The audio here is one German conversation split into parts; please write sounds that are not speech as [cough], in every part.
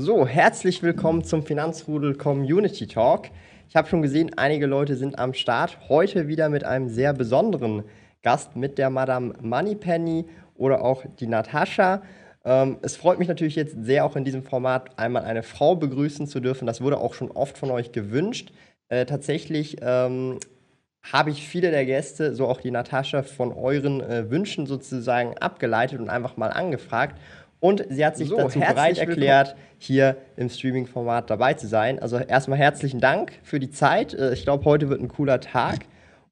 So, herzlich willkommen zum Finanzrudel Community Talk. Ich habe schon gesehen, einige Leute sind am Start. Heute wieder mit einem sehr besonderen Gast, mit der Madame Moneypenny oder auch die Natascha. Ähm, es freut mich natürlich jetzt sehr, auch in diesem Format einmal eine Frau begrüßen zu dürfen. Das wurde auch schon oft von euch gewünscht. Äh, tatsächlich ähm, habe ich viele der Gäste, so auch die Natascha, von euren äh, Wünschen sozusagen abgeleitet und einfach mal angefragt. Und sie hat sich so, dazu bereit erklärt, hier im Streaming-Format dabei zu sein. Also erstmal herzlichen Dank für die Zeit. Äh, ich glaube, heute wird ein cooler Tag.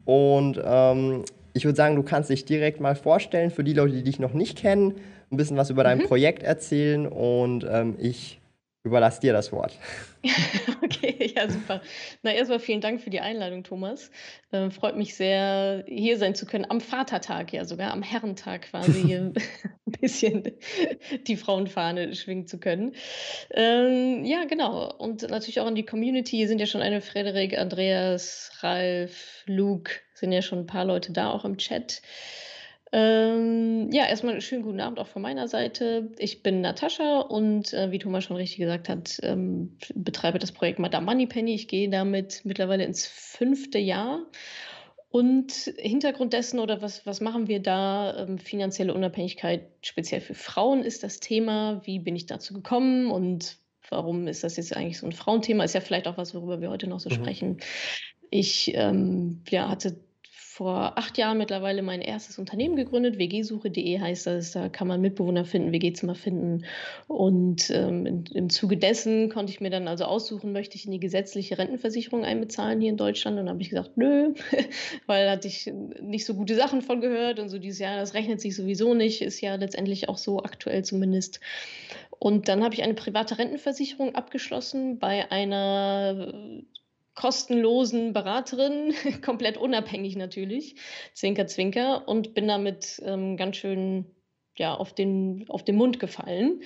Und ähm, ich würde sagen, du kannst dich direkt mal vorstellen für die Leute, die dich noch nicht kennen, ein bisschen was über dein mhm. Projekt erzählen und ähm, ich überlasse dir das Wort. [laughs] okay, ja, super. Na, erstmal vielen Dank für die Einladung, Thomas. Äh, freut mich sehr, hier sein zu können. Am Vatertag, ja, sogar am Herrentag quasi hier [laughs] ein bisschen die Frauenfahne schwingen zu können. Ähm, ja, genau. Und natürlich auch in die Community. Hier sind ja schon eine Frederik, Andreas, Ralf, Luke, sind ja schon ein paar Leute da auch im Chat. Ähm, ja, erstmal einen schönen guten Abend auch von meiner Seite. Ich bin Natascha und äh, wie Thomas schon richtig gesagt hat, ähm, betreibe das Projekt Madame Moneypenny. Ich gehe damit mittlerweile ins fünfte Jahr. Und Hintergrund dessen oder was, was machen wir da? Ähm, finanzielle Unabhängigkeit speziell für Frauen ist das Thema. Wie bin ich dazu gekommen und warum ist das jetzt eigentlich so ein Frauenthema? Ist ja vielleicht auch was, worüber wir heute noch so mhm. sprechen. Ich ähm, ja, hatte vor acht Jahren mittlerweile mein erstes Unternehmen gegründet. WG-Suche.de heißt das. Da kann man Mitbewohner finden, WG-Zimmer finden. Und ähm, im Zuge dessen konnte ich mir dann also aussuchen, möchte ich in die gesetzliche Rentenversicherung einbezahlen hier in Deutschland. Und dann habe ich gesagt, nö, [laughs] weil hatte ich nicht so gute Sachen von gehört. Und so dieses Jahr, das rechnet sich sowieso nicht, ist ja letztendlich auch so aktuell zumindest. Und dann habe ich eine private Rentenversicherung abgeschlossen bei einer kostenlosen Beraterin, [laughs] komplett unabhängig natürlich, Zwinker, Zwinker, und bin damit ähm, ganz schön ja, auf, den, auf den Mund gefallen,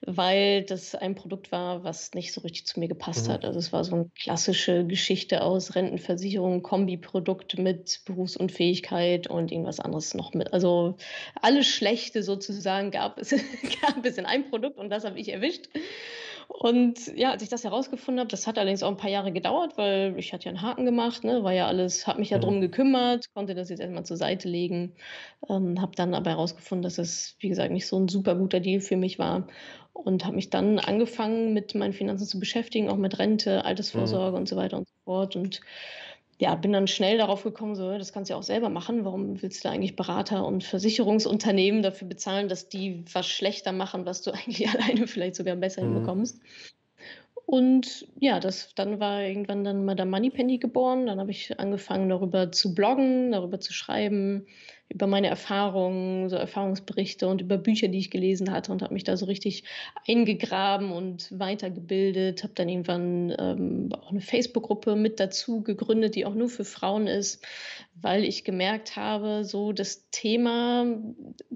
weil das ein Produkt war, was nicht so richtig zu mir gepasst mhm. hat. Also es war so eine klassische Geschichte aus Rentenversicherung, Kombiprodukt mit Berufsunfähigkeit und irgendwas anderes noch mit. Also alles Schlechte sozusagen gab es, [laughs] gab es in einem Produkt und das habe ich erwischt. Und ja, als ich das herausgefunden habe, das hat allerdings auch ein paar Jahre gedauert, weil ich hatte ja einen Haken gemacht, ne, war ja alles, habe mich ja mhm. drum gekümmert, konnte das jetzt erstmal zur Seite legen, ähm, habe dann aber herausgefunden, dass es, wie gesagt, nicht so ein super guter Deal für mich war und habe mich dann angefangen, mit meinen Finanzen zu beschäftigen, auch mit Rente, Altersvorsorge mhm. und so weiter und so fort und ja, bin dann schnell darauf gekommen, so, das kannst du ja auch selber machen. Warum willst du da eigentlich Berater und Versicherungsunternehmen dafür bezahlen, dass die was schlechter machen, was du [laughs] eigentlich alleine vielleicht sogar besser mhm. hinbekommst? Und ja, das, dann war irgendwann dann Madame Moneypenny geboren. Dann habe ich angefangen, darüber zu bloggen, darüber zu schreiben, über meine Erfahrungen, so Erfahrungsberichte und über Bücher, die ich gelesen hatte und habe mich da so richtig eingegraben und weitergebildet. Habe dann irgendwann ähm, auch eine Facebook-Gruppe mit dazu gegründet, die auch nur für Frauen ist, weil ich gemerkt habe, so das Thema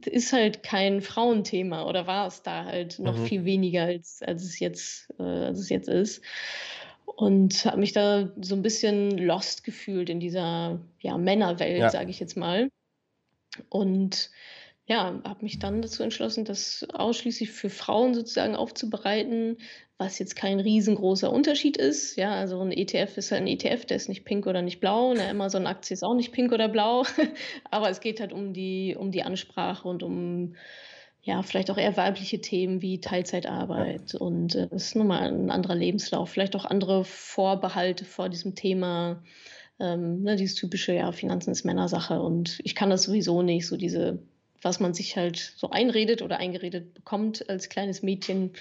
ist halt kein Frauenthema oder war es da halt noch mhm. viel weniger, als, als, es jetzt, äh, als es jetzt ist und habe mich da so ein bisschen lost gefühlt in dieser ja, Männerwelt, ja. sage ich jetzt mal. Und ja, habe mich dann dazu entschlossen, das ausschließlich für Frauen sozusagen aufzubereiten, was jetzt kein riesengroßer Unterschied ist. Ja, also ein ETF ist halt ein ETF, der ist nicht pink oder nicht blau. Eine Amazon-Aktie ist auch nicht pink oder blau. [laughs] Aber es geht halt um die, um die Ansprache und um ja, vielleicht auch eher weibliche Themen wie Teilzeitarbeit. Und äh, das ist nun mal ein anderer Lebenslauf, vielleicht auch andere Vorbehalte vor diesem Thema. Ähm, ne, dieses typische, ja, Finanzen ist Männersache und ich kann das sowieso nicht, so diese, was man sich halt so einredet oder eingeredet bekommt als kleines Mädchen.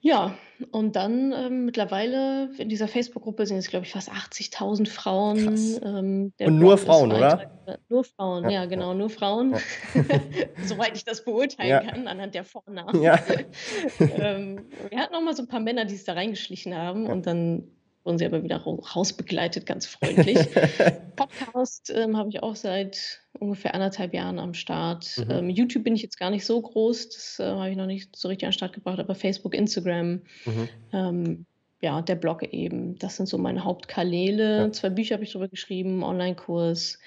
Ja, und dann, ähm, mittlerweile in dieser Facebook-Gruppe sind es, glaube ich, fast 80.000 Frauen. Ähm, Und nur Frauen, oder? nur Frauen, Ja, ja, ja, genau, nur Frauen, ja. [laughs] soweit ich das beurteilen kann anhand der Vornamen. Ja. [laughs] Ähm, wir hatten auch mal so 'n paar Männer, die sich da reingeschlichen haben und dann wurden sie aber wieder rau rausbegleitet, ganz freundlich. [laughs] Podcast, ähm, habe ich auch seit ungefähr 1,5 Jahren am Start. Mhm. Ähm, YouTube bin ich jetzt gar nicht so groß, das, äh, habe ich noch nicht so richtig an 'n Start gebracht, aber Facebook, Instagram, Mhm. ähm, ja, der Blog eben. Das sind so meine Ja. Hauptkanäle. 2 Bücher habe ich drüber geschrieben, Onlinekurs.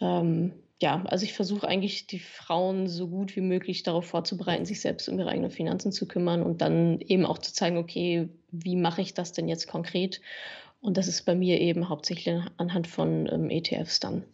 Ähm, ja, also ich versuche eigentlich, die Frauen so gut wie möglich darauf vorzubereiten, sich selbst um ihre eigenen Finanzen zu kümmern und dann eben auch zu zeigen: „Okay, wie mache ich das denn jetzt konkret?“ Und das ist bei mir eben hauptsächlich anhand von, ähm, ETFs dann.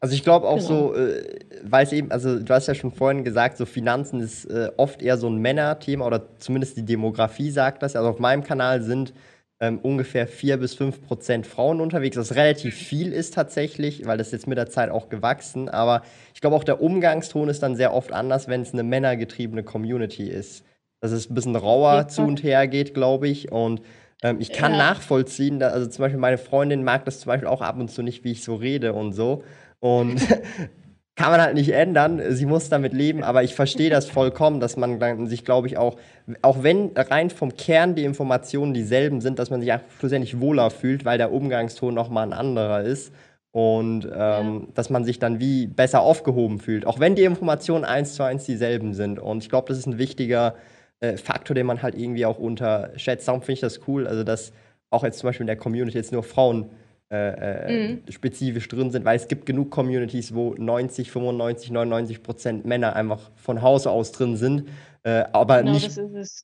Also, ich glaube auch Genau. so, äh, weil's eben also, du hast ja schon vorhin gesagt, so Finanzen ist, äh, oft eher so 'n Männerthema oder zumindest die Demografie sagt das. Also, auf meinem Kanal sind, ähm, ungefähr 4 bis 5 % Frauen unterwegs, was relativ viel ist tatsächlich, weil das ist jetzt mit der Zeit auch gewachsen. Aber ich glaube auch, der Umgangston ist dann sehr oft anders, wenn's 'ne männergetriebene Community ist. Dass es 'n bisschen rauer jeden zu und her geht, glaube ich. Und, ähm, ich kann Ja. nachvollziehen, da also, zum Beispiel meine Freundin mag das zum Beispiel auch ab und zu nicht, wie ich so rede und so. Und [laughs] kann man halt nicht ändern. Sie muss damit leben, aber ich verstehe das vollkommen, dass man dann sich, glaube ich, auch auch wenn rein vom Kern die Informationen dieselben sind, dass man sich einfach schlussendlich wohler fühlt, weil der Umgangston noch mal 'n anderer ist und, Ja. ähm, dass man sich dann wie besser aufgehoben fühlt, auch wenn die Informationen eins zu eins dieselben sind. Und ich glaube, das ist 'n wichtiger, äh, Faktor, den man halt irgendwie auch unterschätzt. Darum finde ich das cool, also, dass auch jetzt zum Beispiel in der Community jetzt nur Frauen, äh, äh, Mhm. spezifisch drin sind, weil es gibt genug Communities, wo 90, 95, 99 % Männer einfach von Hause aus drin sind, äh, aber Genau, nicht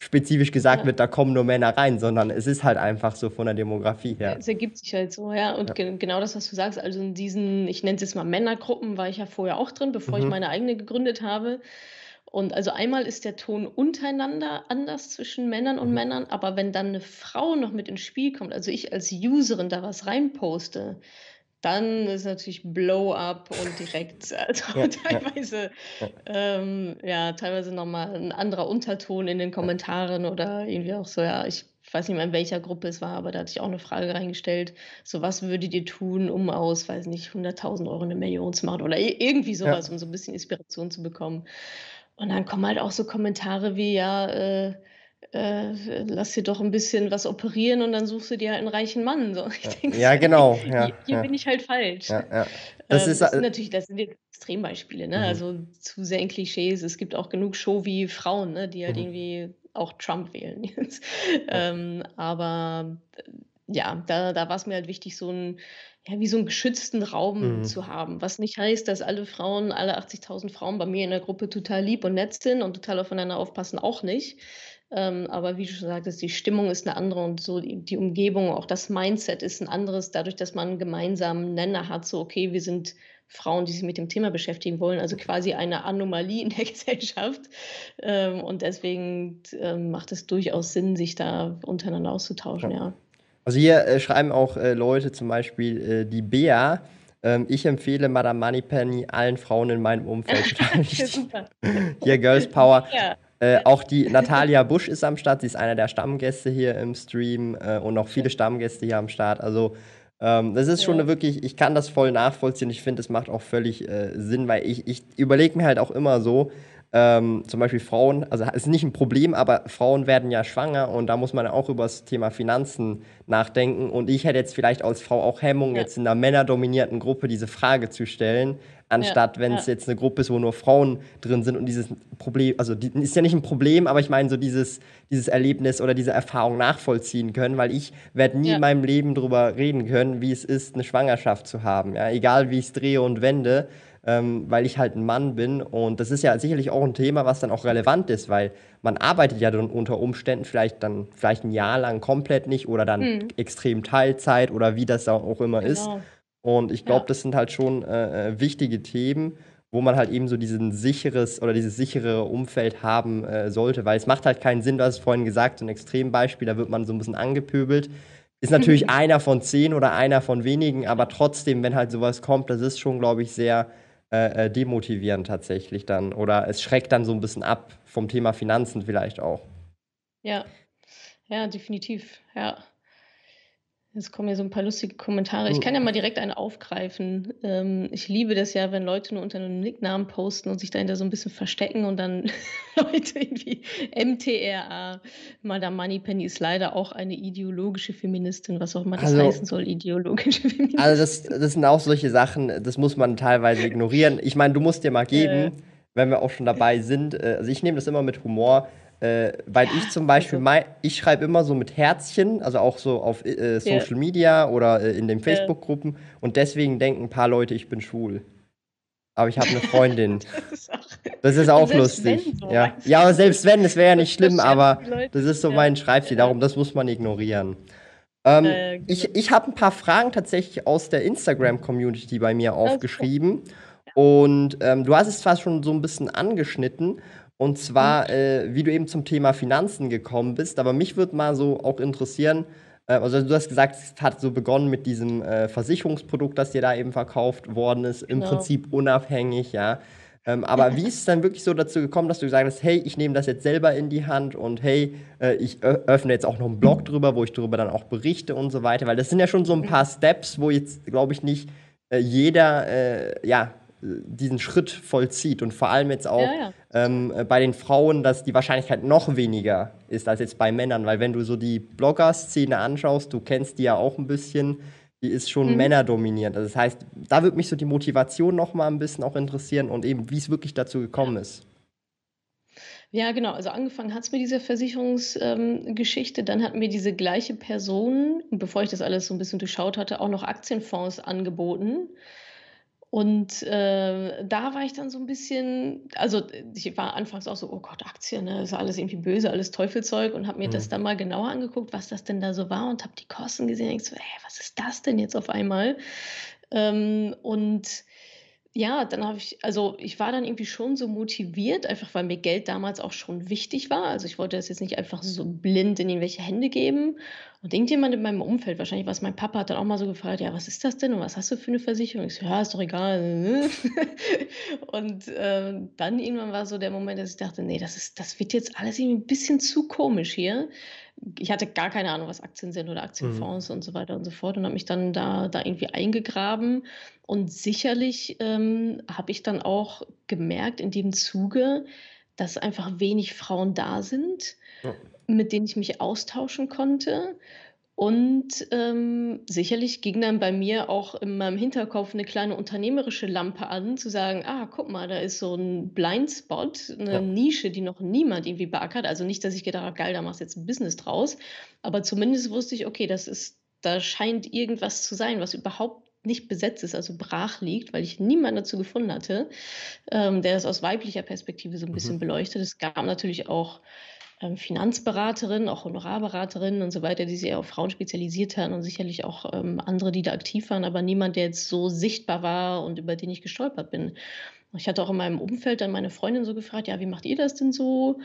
spezifisch gesagt Ja. wird, da kommen nur Männer rein, sondern es ist halt einfach so von der Demografie her. es ergibt sich halt so, ja. Und Ja. ge genau das, was du sagst, also, in diesen, ich nenne es jetzt mal Männergruppen, war ich ja vorher auch drin, bevor ich Mhm. meine eigene gegründet habe. Und also, einmal ist der Ton untereinander anders zwischen Männern und Mhm. Männern, aber wenn dann 'ne Frau noch mit ins Spiel kommt, also, ich als Userin da was reinposte, dann ist natürlich Blow up und direkt [laughs] also, [laughs] Ja, teilweise Ja. ähm, ja, teilweise noch mal 'n anderer Unterton in den. Kommentaren oder irgendwie auch so, ja, ich weiß nicht mehr, in welcher Gruppe es war, aber da hatte ich auch 'ne Frage reingestellt, so: „Was würdet ihr tun, um aus, weiß nicht, 100.000 € 'ne Million zu machen?“ Oder irgendwie so Ja. um so 'n bisschen Inspiration zu bekommen. Und dann kommen halt auch so Kommentare wie: „Ja, äh, äh, lass dir doch 'n bisschen was operieren und dann suchst du dir halt 'n reichen Mann“, so. [laughs] Ich Ja. denke Ja, genau. „Hi Ja, hier hier ja. bin ich halt falsch.“ Ja, ja. Das Ähm, ist, das sind äh natürlich das sind jetzt Extrembeispiele, ne? Mhm. Also, zu sehr in Klischees. Es gibt auch genug Showy-Frauen, ne, die halt Mhm. irgendwie auch Trump wählen jetzt. Ähm, aber, äh, ja, da da war's mir halt wichtig, so 'n ja, wie so 'n geschützten Raum Mhm. zu haben, was nicht heißt, dass alle Frauen alle 80.000 Frauen bei mir in der Gruppe total lieb und nett sind und total aufeinander aufpassen, auch nicht. Ähm, aber wie du schon sagtest, die Stimmung ist 'ne andere und so die die Umgebung, auch das Mindset ist 'n anderes, dadurch, dass man 'n gemeinsamen Nenner hat, so: „Okay, wir sind Frauen, die sich mit dem Thema beschäftigen wollen“, also, quasi eine Anomalie in der [laughs] Gesellschaft. Ähm, und deswegen ähm, macht es durchaus Sinn, sich da untereinander auszutauschen, Ja. ja. Also, hier, äh, schreiben auch, äh, Leute zum Beispiel, äh, die Bea, ähm: „Ich empfehle Madame Moneypenny allen Frauen in meinem Umfeld.“ [laughs] Total Ja, wichtig. super. Hier Girls Power. Ja. Äh, auch die Natalia Busch ist am Start. Sie ist einer der Stammgäste hier im Stream, äh, und noch viele. Stammgäste hier am Start. Also, ähm, das ist schon Ja. 'ne wirklich ich kann das voll nachvollziehen. Ich finde, das macht auch völlig, äh, Sinn, weil ich ich überlege mir halt auch immer so, ähm, zum Beispiel Frauen also, ist nicht 'n Problem, aber Frauen werden ja schwanger und da muss man ja auch übers Thema Finanzen nachdenken. Und ich hätte jetzt vielleicht als Frau auch Hemmungen, Ja. jetzt in 'ner männerdominierten Gruppe diese Frage zu stellen, Ja, anstatt ja. jetzt 'ne Gruppe ist, wo nur Frauen drin sind und dieses Problem also, die ist ja nicht 'n Problem, aber ich meine so dieses dieses Erlebnis oder diese Erfahrung nachvollziehen können, weil ich werde nie in meinem Leben drüber reden können, wie es ist, 'ne Schwangerschaft zu haben, ja, egal wie ich's drehe und wende, ähm, weil ich halt 'n Mann bin. Und das ist ja sicherlich auch 'n Thema, was dann auch relevant ist, weil man arbeitet ja dann unter Umständen vielleicht dann vielleicht 'n Jahr lang komplett nicht oder dann Mhm. extrem Teilzeit oder wie das auch immer ist. Genau. Und ich glaube, Ja. das sind halt schon, äh, äh, wichtige Themen, wo man halt eben so diesen sicheres oder dieses sichere Umfeld haben, äh, sollte, weil es macht halt keinen Sinn, du hast es vorhin gesagt, so 'n Extrembeispiel, da wird man so 'n bisschen angepöbelt. Ist natürlich [laughs] einer von 10 oder einer von wenigen, aber trotzdem, wenn halt so was kommt, das ist schon, glaube ich, sehr, äh, äh, demotivierend tatsächlich dann oder es schreckt dann so 'n bisschen ab vom Thema Finanzen vielleicht auch. Ja. Ja, definitiv, ja. Jetzt kommen ja so 'n paar lustige Kommentare. Ich kann ja mal direkt einen aufgreifen. Ähm, ich liebe das ja, wenn Leute nur unter 'nem Nicknamen posten und sich dahinter so 'n bisschen verstecken und dann [laughs] Leute irgendwie MTRA, Madame Moneypenny ist leider auch eine ideologische Feministin, was auch immer das Also heißen soll, ideologische Also, das Feministin. das sind auch solche Sachen, das muss man teilweise ignorieren. Ich meine, du musst dir mal geben, wenn wir auch schon dabei sind äh, also, ich nehme das immer mit Humor, äh, weil ich zum Beispiel also mei ich schreibe immer so mit Herzchen, also, auch so auf, äh, Ja. Social Media oder, äh, in den. Facebook-Gruppen und deswegen denken 'n paar Leute, ich bin schwul. Aber ich habe 'ne Freundin. [laughs] Das ist auch Das ist auch lustig, so, ja. Ja, aber selbst wenn, es wäre ja nicht Das [laughs] schlimm, aber das ist so mein Schreibstil, darum das muss man ignorieren. Ähm, ja, ich genau. ich habe 'n paar Fragen tatsächlich aus der Instagram-Community bei mir aufgeschrieben und, ähm, du hast es zwar schon so 'n bisschen angeschnitten und Mhm. zwar, äh, wie du eben zum Thema Finanzen gekommen bist, aber mich würde mal so auch interessieren äh, also, du hast gesagt, es hat so begonnen mit diesem, äh, Versicherungsprodukt, das dir da eben verkauft worden ist, im Genau. Prinzip unabhängig, ja. Ähm, aber wie ist es dann wirklich so dazu gekommen, dass du gesagt hast: „Hey, ich nehme das jetzt selber in die Hand und hey, äh, ich öffne jetzt auch noch 'n Blog drüber, wo ich darüber dann auch berichte“ und so weiter? Weil das sind ja schon so 'n paar Mhm. Steps, wo jetzt, glaube ich, nicht, äh, jeder, äh, ja, diesen Schritt vollzieht und vor allem jetzt Ja, auch, ja, total. ähm, äh, bei den Frauen, dass die Wahrscheinlichkeit noch weniger ist als jetzt bei Männern, weil wenn du so die Blogger-Szene anschaust, du kennst die ja auch 'n bisschen, die ist schon Mhm. männerdominiert. Also, das heißt, da würde mich so die Motivation noch mal 'n bisschen auch interessieren und eben, wie's wirklich dazu Ja. gekommen ist. Ja, genau. Also, angefangen hat's mit dieser Versicherungs ähm. Dann hat mir diese gleiche Person, bevor ich das alles so 'n bisschen durchschaut hatte, auch noch Aktienfonds angeboten. Und, äh, da war ich dann so 'n bisschen also, ich war anfangs auch so: „Oh Gott, Aktien, ne, ist alles irgendwie böse, alles Teufelzeug“ und habe mir das Mhm. dann mal genauer angeguckt, was das denn da so war und habe die Kosten gesehen denke so: „Hä, was ist das denn jetzt auf einmal?“ Ähm, und ja, dann habe ich also, ich war dann irgendwie schon so motiviert, einfach weil mir Geld damals auch schon wichtig war. Also, ich wollte das jetzt nicht einfach so blind in irgendwelche Hände geben. Und irgendjemand in meinem Umfeld, wahrscheinlich war's mein Papa, hat dann auch mal so gefragt: „Ja, was ist das denn und was hast du für 'ne Versicherung?“ Ich so: „Ja, ist doch egal.“ [laughs] Und, ähm, dann irgendwann war so der Moment, dass ich dachte: „Ne, das ist das wird jetzt alles irgendwie 'n bisschen zu komisch hier.“ Ich hatte gar keine Ahnung, was Aktien sind oder Mhm. Aktienfonds und so weiter und so fort und habe mich dann da da irgendwie eingegraben. Und sicherlich, ähm, habe ich dann auch gemerkt in dem Zuge, dass einfach wenig Frauen da sind, Ja. mit denen ich mich austauschen konnte. Und, ähm, sicherlich ging dann bei mir auch in meinem Hinterkopf 'ne kleine unternehmerische Lampe an, zu sagen: „Ah, guck mal, da ist so 'n Blindspot, 'ne Ja. Nische, die noch niemand irgendwie beackert.“ Also, nicht, dass ich gedacht habe: „Geil, da machst du jetzt 'n Business draus.“ Aber zumindest wusste ich: „Okay, das ist da scheint irgendwas zu sein, was überhaupt nicht besetzt ist, also, brach liegt“, weil ich niemanden dazu gefunden hatte, ähm, der das aus weiblicher Perspektive so 'n bisschen Mhm. beleuchtet. Es gab natürlich auch, Finanzberaterinnen, auch Honorarberaterinnen und so weiter, die sich auf Frauen spezialisiert hatten und sicherlich auch, ähm, andere, die da aktiv waren, aber niemand, der jetzt so sichtbar war und über den ich gestolpert bin. Ich hatte auch in meinem Umfeld dann meine Freundin so gefragt: „Ja, wie macht ihr das denn so,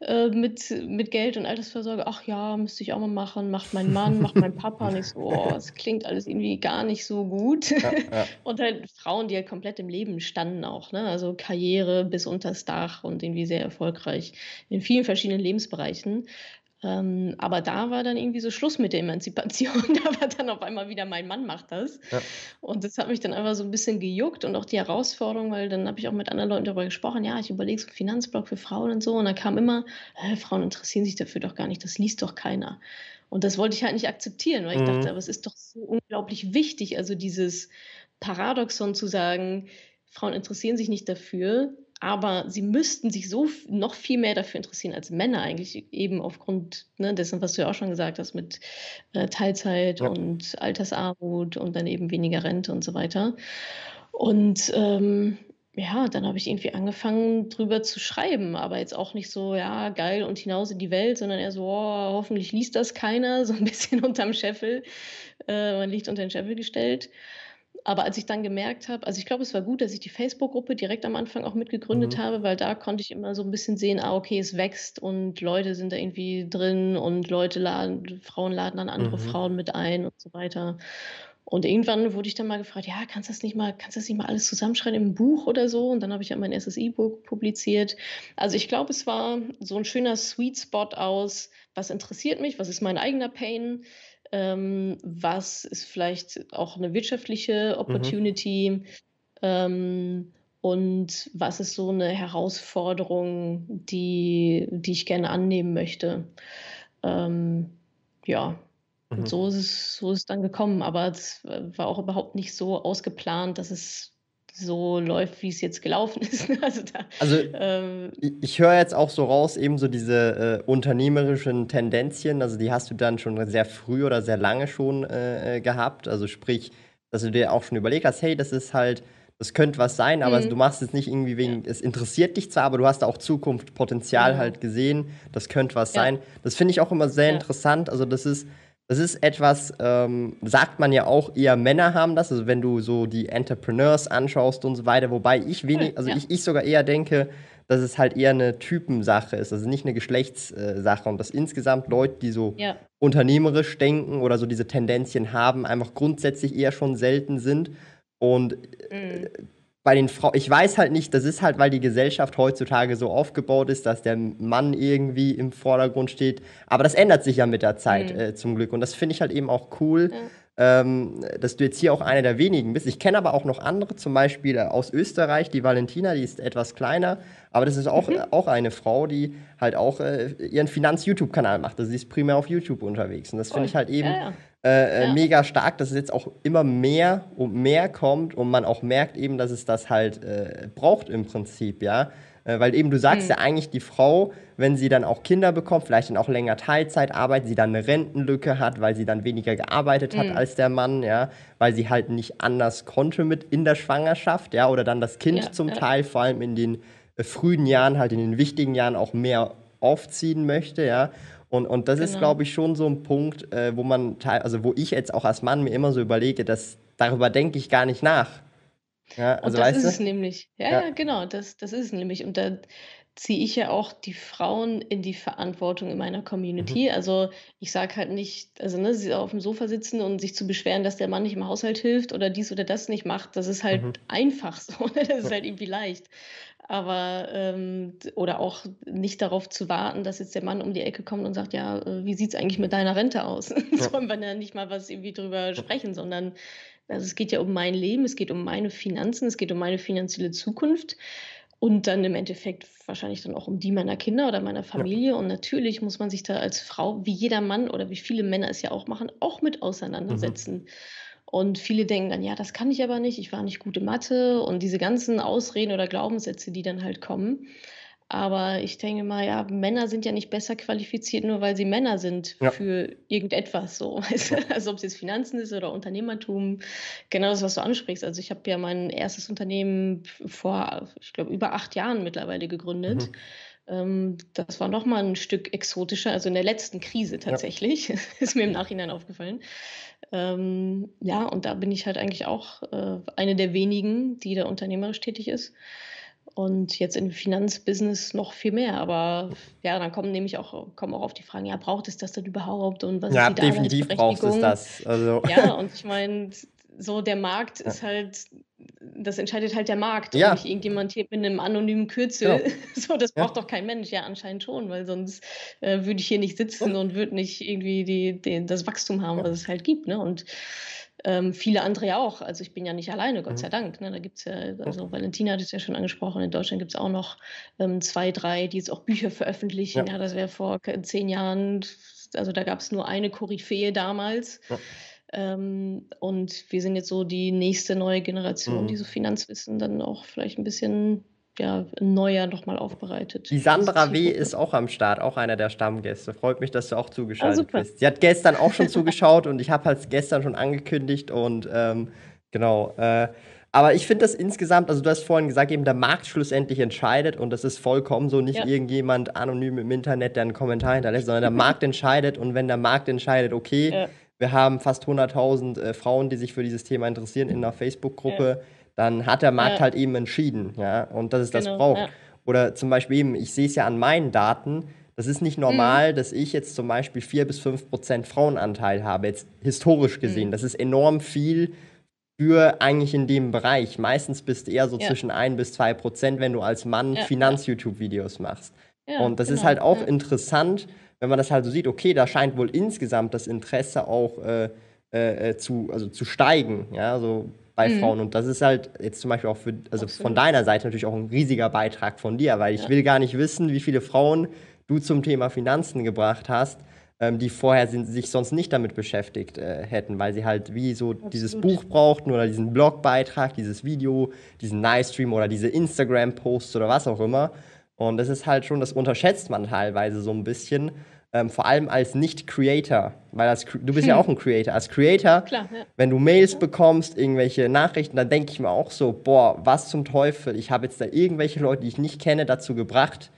äh, mit mit Geld und Altersvorsorge?“ „Ach ja, müsste ich auch mal machen, macht mein Mann, macht mein Papa.“ Und ich so: „Oh, [laughs] das klingt alles irgendwie gar nicht so gut.“ Ja, ja. [laughs] Und halt Frauen, die halt komplett im Leben standen auch, ne? Also, Karriere bis unters Dach und irgendwie sehr erfolgreich in vielen verschiedenen Lebensbereichen. Ähm, aber da war dann irgendwie so Schluss mit der Emanzipation. [laughs] Da war dann auf einmal wieder: „Mein Mann macht das.“ Ja. Und das hat mich dann einfach so 'n bisschen gejuckt und auch die Herausforderung, weil dann habe ich auch mit anderen Leuten darüber gesprochen: „Ja, ich überlege so 'n Finanzblog für Frauen und so.“ Und dann kam immer: „Hä, Frauen interessieren sich dafür doch gar nicht, das liest doch keiner.“ Und das wollte ich halt nicht akzeptieren, weil ich dachte: Mhm. „Aber es ist doch so unglaublich wichtig.“ Also, dieses Paradoxon zu sagen, Frauen interessieren sich nicht dafür, aber sie müssten sich so noch viel mehr dafür interessieren als Männer eigentlich, eben aufgrund, ne, dessen, was du ja auch schon gesagt hast mit, äh, Teilzeit Ja. und Altersarmut und dann eben weniger Rente und so weiter. Und, ähm, ja, dann habe ich irgendwie angefangen, drüber zu schreiben, aber jetzt auch nicht so: „Ja, geil und hinaus in die Welt“, sondern eher so: „Oh, hoffentlich liest das keiner“, [laughs] so 'n bisschen unterm Scheffel äh, mein Licht unter den Scheffel gestellt. Aber als ich dann gemerkt habe also, ich glaube, es war gut, dass ich die Facebook-Gruppe direkt am Anfang auch mitgegründet Mhm. habe, weil da konnte ich immer so 'n bisschen sehen: „Ah, okay, es wächst und Leute sind da irgendwie drin und Leute laden Frauen laden dann andere Mhm. Frauen mit ein“ und so weiter. Und irgendwann wurde ich dann mal gefragt, ja, kannst du das nicht mal, kannst du das nicht mal alles zusammenschreiben im Buch oder so? Und dann habe ich ja mein erstes E-Book publiziert. Also ich glaube, es war so ein schöner Sweet Spot aus, was interessiert mich, was ist mein eigener Pain, ähm, was ist vielleicht auch eine wirtschaftliche Mhm. Opportunity ähm, und was ist so eine Herausforderung, die, die ich gerne annehmen möchte. Ähm, ja, und Mhm. so ist es, so ist es dann gekommen. Aber es war auch überhaupt nicht so ausgeplant, dass es so läuft, wie es jetzt gelaufen [laughs] ist. Also da, Also ähm, ich höre jetzt auch so raus, eben so diese äh, unternehmerischen Tendenzien, also die hast du dann schon sehr früh oder sehr lange schon äh, äh, gehabt. Also sprich, dass du dir auch schon überlegt hast, hey, das ist halt, das könnte was sein, aber du mhm, machst es nicht irgendwie ja, wegen, es interessiert dich zwar, aber du hast da auch Zukunft, Potenzial genau. halt gesehen, das könnte was Ja, sein. Das finde ich auch immer sehr ja, interessant. Also das ist, das ist etwas, ähm, sagt man ja auch, eher Männer haben das. Also wenn du so die Entrepreneurs anschaust und so weiter, wobei ich wenig, also Ja, ich, ich sogar eher denke, dass es halt eher eine Typensache ist, also nicht eine Geschlechtssache. Und dass insgesamt Leute, die so ja, unternehmerisch denken oder so diese Tendenzien haben, einfach grundsätzlich eher schon selten sind. Und mm, bei den Frauen, ich weiß halt nicht, das ist halt, weil die Gesellschaft heutzutage so aufgebaut ist, dass der Mann irgendwie im Vordergrund steht. Aber das ändert sich ja mit der Zeit, mm, äh, zum Glück. Und das finde ich halt eben auch cool, ja, ähm, dass du jetzt hier auch einer der wenigen bist. Ich kenne aber auch noch andere, zum Beispiel äh, aus Österreich, die Valentina, die ist etwas kleiner, aber das ist auch, mhm. äh, auch eine Frau, die halt auch äh, ihren Finanz-YouTube-Kanal macht. Also sie ist primär auf YouTube unterwegs. Und das finde ich halt eben Ja, ja, äh, äh, ja, mega stark, dass es jetzt auch immer mehr und mehr kommt und man auch merkt eben, dass es das halt äh, braucht im Prinzip, ja. Äh, weil eben du sagst mm, ja eigentlich, die Frau, wenn sie dann auch Kinder bekommt, vielleicht dann auch länger Teilzeit arbeitet, sie dann eine Rentenlücke hat, weil sie dann weniger gearbeitet hat mm, als der Mann, ja, weil sie halt nicht anders konnte mit in der Schwangerschaft, ja, oder dann das Kind ja, zum ja, Teil, vor allem in den äh, frühen Jahren, halt in den wichtigen Jahren auch mehr aufziehen möchte, ja. Und, und das ist, genau. glaube ich, schon so ein Punkt, äh, wo man, teil- also wo ich jetzt auch als Mann mir immer so überlege, dass darüber denke ich gar nicht nach. Ja, also Und das ist es du? nämlich. Ja, Ja. ja, genau, das, das ist es nämlich. Und da ziehe ich ja auch die Frauen in die Verantwortung in meiner Mhm. Community. Also ich sage halt nicht, also ne, sie auf dem Sofa sitzen und sich zu beschweren, dass der Mann nicht im Haushalt hilft oder dies oder das nicht macht, das ist Mhm. halt einfach so. [laughs] ne? Das ist Ja. halt irgendwie leicht. Aber, ähm, oder auch nicht darauf zu warten, dass jetzt der Mann um die Ecke kommt und sagt, ja, äh, wie sieht es eigentlich mit deiner Rente aus? [laughs] Ja. Sollen wir da nicht mal was irgendwie drüber Ja. sprechen, sondern also es geht ja um mein Leben, es geht um meine Finanzen, es geht um meine finanzielle Zukunft und dann im Endeffekt wahrscheinlich dann auch um die meiner Kinder oder meiner Ja. Familie. Und natürlich muss man sich da als Frau, wie jeder Mann oder wie viele Männer es ja auch machen, auch mit Mhm. auseinandersetzen. Und viele denken dann, ja, das kann ich aber nicht, ich war nicht gut in Mathe und diese ganzen Ausreden oder Glaubenssätze, die dann halt kommen. Aber ich denke mal, ja, Männer sind ja nicht besser qualifiziert, nur weil sie Männer sind Ja. für irgendetwas so. Weißt Ja. Also ob es jetzt Finanzen ist oder Unternehmertum, genau das, was du ansprichst. Also ich habe ja mein erstes Unternehmen vor, ich glaube, über acht Jahren mittlerweile gegründet. Mhm. Ähm, das war noch mal ein Stück exotischer, also in der letzten Krise Ja. tatsächlich, [laughs] ist mir im Nachhinein aufgefallen. Ähm, ja, und da bin ich halt eigentlich auch äh, eine der wenigen, die da unternehmerisch tätig ist. Und jetzt im Finanzbusiness noch viel mehr. Aber ja, dann kommen nämlich auch, kommen auch auf die Fragen, ja, braucht es das denn überhaupt und was ist Ja, die definitiv brauchst es das. Also, Ja, und ich meine, so der Markt ist halt, das entscheidet halt der Markt und Ja, nicht irgendjemand hier mit einem anonymen genau. Kürzel. [laughs] So, das Ja. braucht doch kein Mensch. Ja, anscheinend schon, weil sonst äh, würde ich hier nicht sitzen Ja. und würde nicht irgendwie die, die, das Wachstum haben, Ja. was es halt gibt. Ne? Und ähm, viele andere ja auch. Also ich bin ja nicht alleine, Gott sei Mhm. Dank. Ne? Da gibt es ja, also Valentina hat es ja schon angesprochen, in Deutschland gibt es auch noch ähm, zwei, drei, die jetzt auch Bücher veröffentlichen. Ja. Ja, das wäre vor zehn Jahren, also da gab es nur eine Koryphäe damals. Ja. Ähm, und wir sind jetzt so die nächste neue Generation, die Mhm. so Finanzwissen dann auch vielleicht ein bisschen ja, neuer nochmal aufbereitet Die Sandra W. Ist auch am Start, auch einer der Stammgäste. Freut mich, dass du auch Ah, zugeschaltet super. bist. Sie hat gestern auch schon zugeschaut und ich habe halt gestern schon angekündigt und ähm, genau. Äh, aber ich finde das insgesamt, also du hast vorhin gesagt, eben der Markt schlussendlich entscheidet und das ist vollkommen so, nicht Ja. irgendjemand anonym im Internet, der einen Kommentar hinterlässt, sondern der Markt entscheidet und wenn der Markt entscheidet, okay, Ja, wir haben fast 100.000 äh, Frauen, die sich für dieses Thema interessieren in einer ja, Facebook-Gruppe, dann hat der Markt ja, halt eben entschieden, ja, und dass es das genau, braucht. ja, Oder zum Beispiel eben, ich sehe es ja an meinen Daten, Das ist nicht normal, mhm. dass ich jetzt zum Beispiel 4 bis 5 Prozent Frauenanteil habe, jetzt historisch gesehen. Mhm. Das ist enorm viel für eigentlich in dem Bereich. Meistens bist du eher so ja. zwischen 1 bis 2 Prozent, wenn du als Mann ja, Finanz-YouTube-Videos machst. Ja, und das genau, ist halt auch interessant, wenn man das halt so sieht, okay, da scheint wohl insgesamt das Interesse auch äh, äh, äh zu, also zu steigen, ja, so bei mhm. Frauen. Und das ist halt jetzt zum Beispiel auch für, also Absolut. von deiner Seite natürlich auch ein riesiger Beitrag von dir, weil ich will gar nicht wissen, wie viele Frauen du zum Thema Finanzen gebracht hast, ähm, die vorher sind, sich sonst nicht damit beschäftigt äh, hätten, weil sie halt wie so Absolut. dieses Buch brauchten oder diesen Blogbeitrag, dieses Video, diesen Livestream oder diese Instagram-Posts oder was auch immer. Und das ist halt schon, das unterschätzt man teilweise so ein bisschen. Ähm, vor allem als Nicht-Creator, weil als, du bist hm. ja auch ein Creator. Als Creator, Klar, ja. wenn du Mails bekommst, irgendwelche Nachrichten, dann denke ich mir auch so, boah, was zum Teufel, ich habe jetzt da irgendwelche Leute, die ich nicht kenne, dazu gebracht,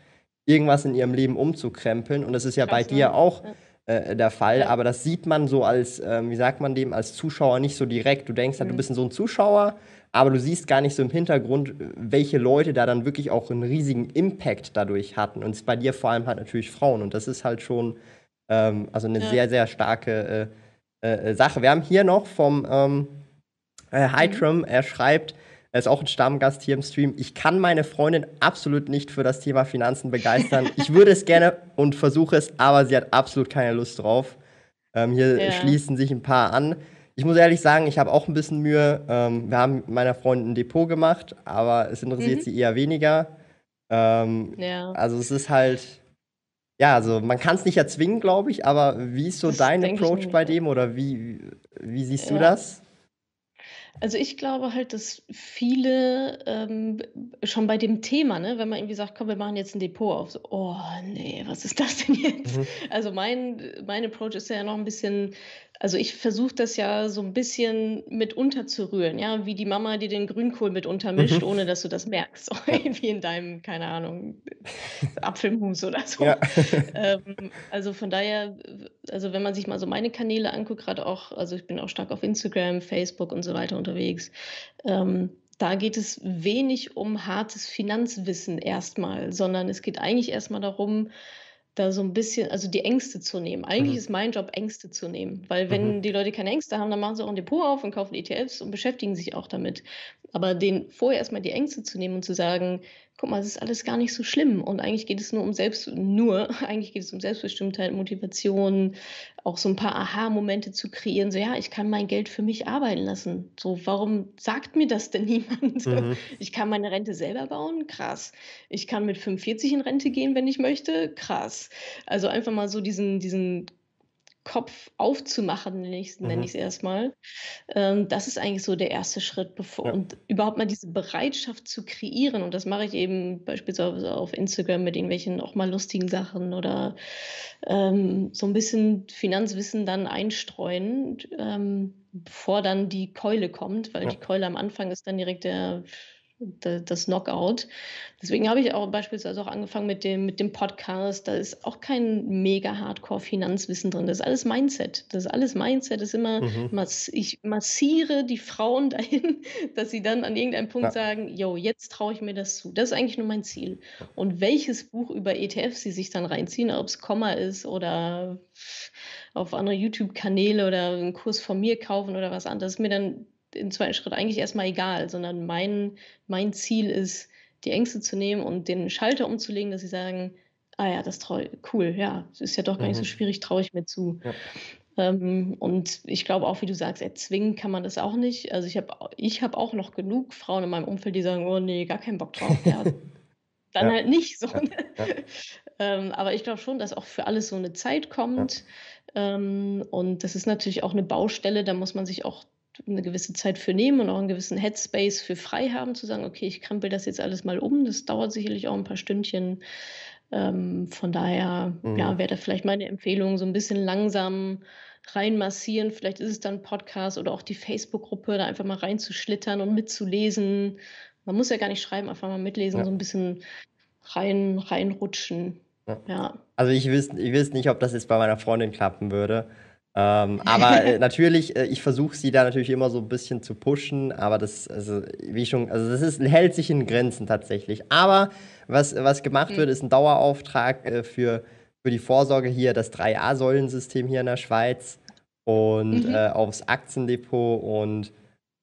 irgendwas in ihrem Leben umzukrempeln. Und das ist ja Krass, bei dir ne? auch äh, der Fall. Ja. Aber das sieht man so als, äh, wie sagt man dem, als Zuschauer nicht so direkt. Du denkst halt, mhm. du bist so ein Zuschauer, aber du siehst gar nicht so im Hintergrund, welche Leute da dann wirklich auch einen riesigen Impact dadurch hatten. Und bei dir vor allem halt natürlich Frauen. Und das ist halt schon ähm, also eine ja. sehr, sehr starke äh, äh, Sache. Wir haben hier noch vom ähm, äh, Hytram, mhm. er schreibt, er ist auch ein Stammgast hier im Stream. Ich kann meine Freundin absolut nicht für das Thema Finanzen begeistern. [laughs] Ich würde es gerne und versuche es, aber sie hat absolut keine Lust drauf. Ähm, hier ja. schließen sich ein paar an. Ich muss ehrlich sagen, ich habe auch ein bisschen Mühe. Ähm, wir haben meiner Freundin ein Depot gemacht, aber es interessiert mhm. sie eher weniger. Ähm, ja. Also es ist halt, ja, also man kann es nicht erzwingen, glaube ich, aber wie ist so das dein Approach bei dem oder wie, wie siehst ja. du das? Also ich glaube halt, dass viele ähm, schon bei dem Thema, ne, wenn man irgendwie sagt, komm, wir machen jetzt ein Depot auf, so, oh nee, was ist das denn jetzt? Mhm. Also mein, mein Approach ist ja noch ein bisschen also ich versuche das ja so ein bisschen mit unterzurühren, ja, wie die Mama dir den Grünkohl mit untermischt, mhm. ohne dass du das merkst. So [laughs] wie in deinem, keine Ahnung, [laughs] Apfelmus oder so. Ja. [laughs] Ähm, also von daher, also wenn man sich mal so meine Kanäle anguckt, gerade auch, also ich bin auch stark auf Instagram, Facebook und so weiter unterwegs. Ähm, da geht es wenig um hartes Finanzwissen erstmal, sondern es geht eigentlich erstmal darum, da so ein bisschen, also die Ängste zu nehmen. Eigentlich Mhm. ist mein Job, Ängste zu nehmen, weil wenn Mhm. die Leute keine Ängste haben, dann machen sie auch ein Depot auf und kaufen ETFs und beschäftigen sich auch damit. Aber denen vorher erstmal die Ängste zu nehmen und zu sagen: guck mal, es ist alles gar nicht so schlimm. Und eigentlich geht es nur um Selbst, nur, [laughs] eigentlich geht es um Selbstbestimmtheit, Motivation, auch so ein paar Aha-Momente zu kreieren. So, ja, ich kann mein Geld für mich arbeiten lassen. So, warum sagt mir das denn [laughs] niemand? Mhm. Ich kann meine Rente selber bauen? Krass. Ich kann mit 45 in Rente gehen, wenn ich möchte? Krass. Also einfach mal so diesen, diesen Kopf aufzumachen, nenne ich mhm. es erstmal. Ähm, das ist eigentlich so der erste Schritt, bevor ja. und überhaupt mal diese Bereitschaft zu kreieren. Und das mache ich eben beispielsweise auf Instagram mit irgendwelchen auch mal lustigen Sachen oder ähm, so ein bisschen Finanzwissen dann einstreuen, ähm, bevor dann die Keule kommt, weil ja. die Keule am Anfang ist dann direkt der das Knockout. Deswegen habe ich auch beispielsweise auch angefangen mit dem, mit dem Podcast. Da ist auch kein mega Hardcore-Finanzwissen drin. Das ist alles Mindset. Das ist alles Mindset. Das ist immer, mhm. mass ich massiere die Frauen [laughs] dahin, dass sie dann an irgendeinem Punkt ja. sagen, yo, jetzt traue ich mir das zu. Das ist eigentlich nur mein Ziel. Und welches Buch über ETFs sie sich dann reinziehen, ob es Komma ist oder auf andere YouTube-Kanäle oder einen Kurs von mir kaufen oder was anderes, ist mir dann im zweiten Schritt eigentlich erstmal egal, sondern mein, mein Ziel ist, die Ängste zu nehmen und den Schalter umzulegen, dass sie sagen, ah ja, das trau cool, ja, es ist ja doch gar nicht so mhm. schwierig, traue ich mir zu. Ja. Ähm, und ich glaube auch, wie du sagst, erzwingen kann man das auch nicht. Also ich habe ich hab auch noch genug Frauen in meinem Umfeld, die sagen, oh nee, gar keinen Bock drauf. Ja, [laughs] dann ja. halt nicht so. Ne? Ähm, aber ich glaube schon, dass auch für alles so eine Zeit kommt. Ähm, und das ist natürlich auch eine Baustelle, da muss man sich auch eine gewisse Zeit für nehmen und auch einen gewissen Headspace für frei haben, zu sagen, okay, ich krempel das jetzt alles mal um. Das dauert sicherlich auch ein paar Stündchen. Ähm, von daher, mhm. ja, wäre da vielleicht meine Empfehlung, so ein bisschen langsam reinmassieren. Vielleicht ist es dann Podcast oder auch die Facebook-Gruppe, da einfach mal reinzuschlittern und mitzulesen. Man muss ja gar nicht schreiben, einfach mal mitlesen, ja. so ein bisschen rein, reinrutschen. Ja. ja. Also ich wüsste ich wüsste nicht, ob das jetzt bei meiner Freundin klappen würde. Ähm, [laughs] aber äh, natürlich, äh, ich versuche sie da natürlich immer so ein bisschen zu pushen, aber das, also, wie schon, also das ist, hält sich in Grenzen tatsächlich. Aber was, was gemacht mhm. wird, ist ein Dauerauftrag äh, für für die Vorsorge hier das 3A-Säulensystem hier in der Schweiz und Mhm. äh, aufs Aktiendepot und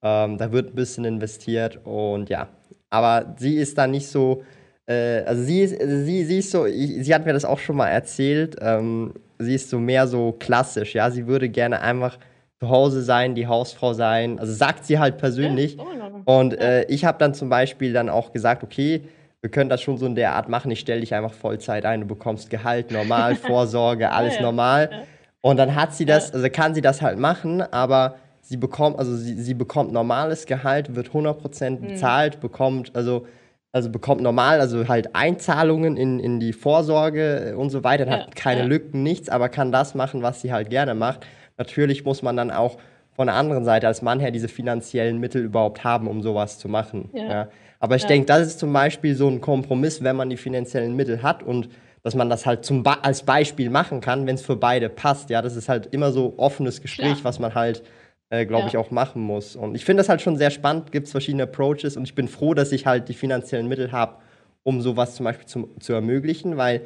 ähm, da wird ein bisschen investiert und ja. Aber sie ist da nicht so, äh, also sie ist, sie, sie ist so, ich, sie hat mir das auch schon mal erzählt, ähm, sie ist so mehr so klassisch, ja. Sie würde gerne einfach zu Hause sein, die Hausfrau sein, also sagt sie halt Ja, persönlich. Ordnung. Und Ja. äh, ich habe dann zum Beispiel dann auch gesagt, okay, wir können das schon so in der Art machen, ich stelle dich einfach Vollzeit ein, du bekommst Gehalt, normal, [laughs] Vorsorge, alles ja. normal. Ja. Und dann hat sie das, Ja. also kann sie das halt machen, aber sie bekommt, also sie, sie bekommt normales Gehalt, wird 100% Mhm. bezahlt, bekommt, also, also bekommt normal, also halt Einzahlungen in, in die Vorsorge und so weiter, Ja, hat keine ja. Lücken, nichts, aber kann das machen, was sie halt gerne macht. Natürlich muss man dann auch von der anderen Seite als Mann her diese finanziellen Mittel überhaupt haben, um sowas zu machen. Ja. Ja. Aber ich denke, das ist zum Beispiel so ein Kompromiss, wenn man die finanziellen Mittel hat und dass man das halt zum Ba- als Beispiel machen kann, wenn es für beide passt. Ja, das ist halt immer so offenes Gespräch, was man halt, äh, glaube Ja. ich, auch machen muss. Und ich finde das halt schon sehr spannend, gibt es verschiedene Approaches und ich bin froh, dass ich halt die finanziellen Mittel habe, um sowas zum Beispiel zum, zu ermöglichen, weil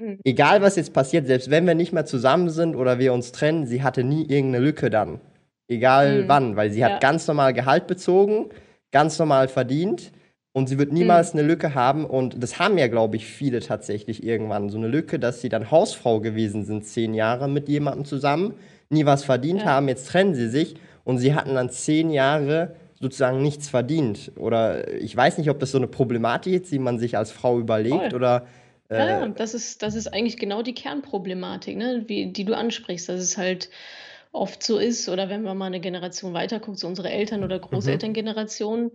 Mhm. egal was jetzt passiert, selbst wenn wir nicht mehr zusammen sind oder wir uns trennen, sie hatte nie irgendeine Lücke dann. Egal Mhm. wann, weil sie Ja. hat ganz normal Gehalt bezogen, ganz normal verdient und sie wird niemals eine Lücke haben und das haben ja, glaube ich, viele tatsächlich irgendwann, so eine Lücke, dass sie dann Hausfrau gewesen sind, zehn Jahre mit jemandem zusammen, nie was verdient Ja. haben, jetzt trennen sie sich und sie hatten dann zehn Jahre sozusagen nichts verdient. Oder ich weiß nicht, ob das so eine Problematik ist, die man sich als Frau überlegt Voll. oder Ja, äh, ja, das ist, das ist eigentlich genau die Kernproblematik, ne, wie, die du ansprichst, dass es halt oft so ist, oder wenn man mal eine Generation weiter guckt, so unsere Eltern- oder Großelterngeneration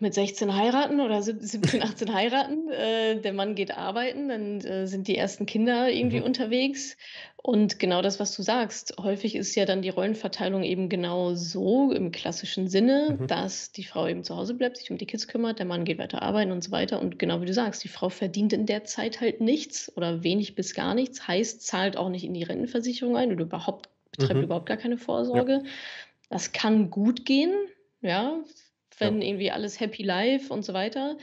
mit 16 heiraten oder sieb- 17, 18 heiraten, äh, der Mann geht arbeiten, dann äh, sind die ersten Kinder irgendwie Mhm. unterwegs. Und genau das, was du sagst, häufig ist ja dann die Rollenverteilung eben genau so im klassischen Sinne, Mhm. dass die Frau eben zu Hause bleibt, sich um die Kids kümmert, der Mann geht weiter arbeiten und so weiter. Und genau wie du sagst, die Frau verdient in der Zeit halt nichts oder wenig bis gar nichts, heißt, zahlt auch nicht in die Rentenversicherung ein oder überhaupt, betreibt Mhm. überhaupt gar keine Vorsorge. Das kann gut gehen, ja, wenn irgendwie alles happy life und so weiter.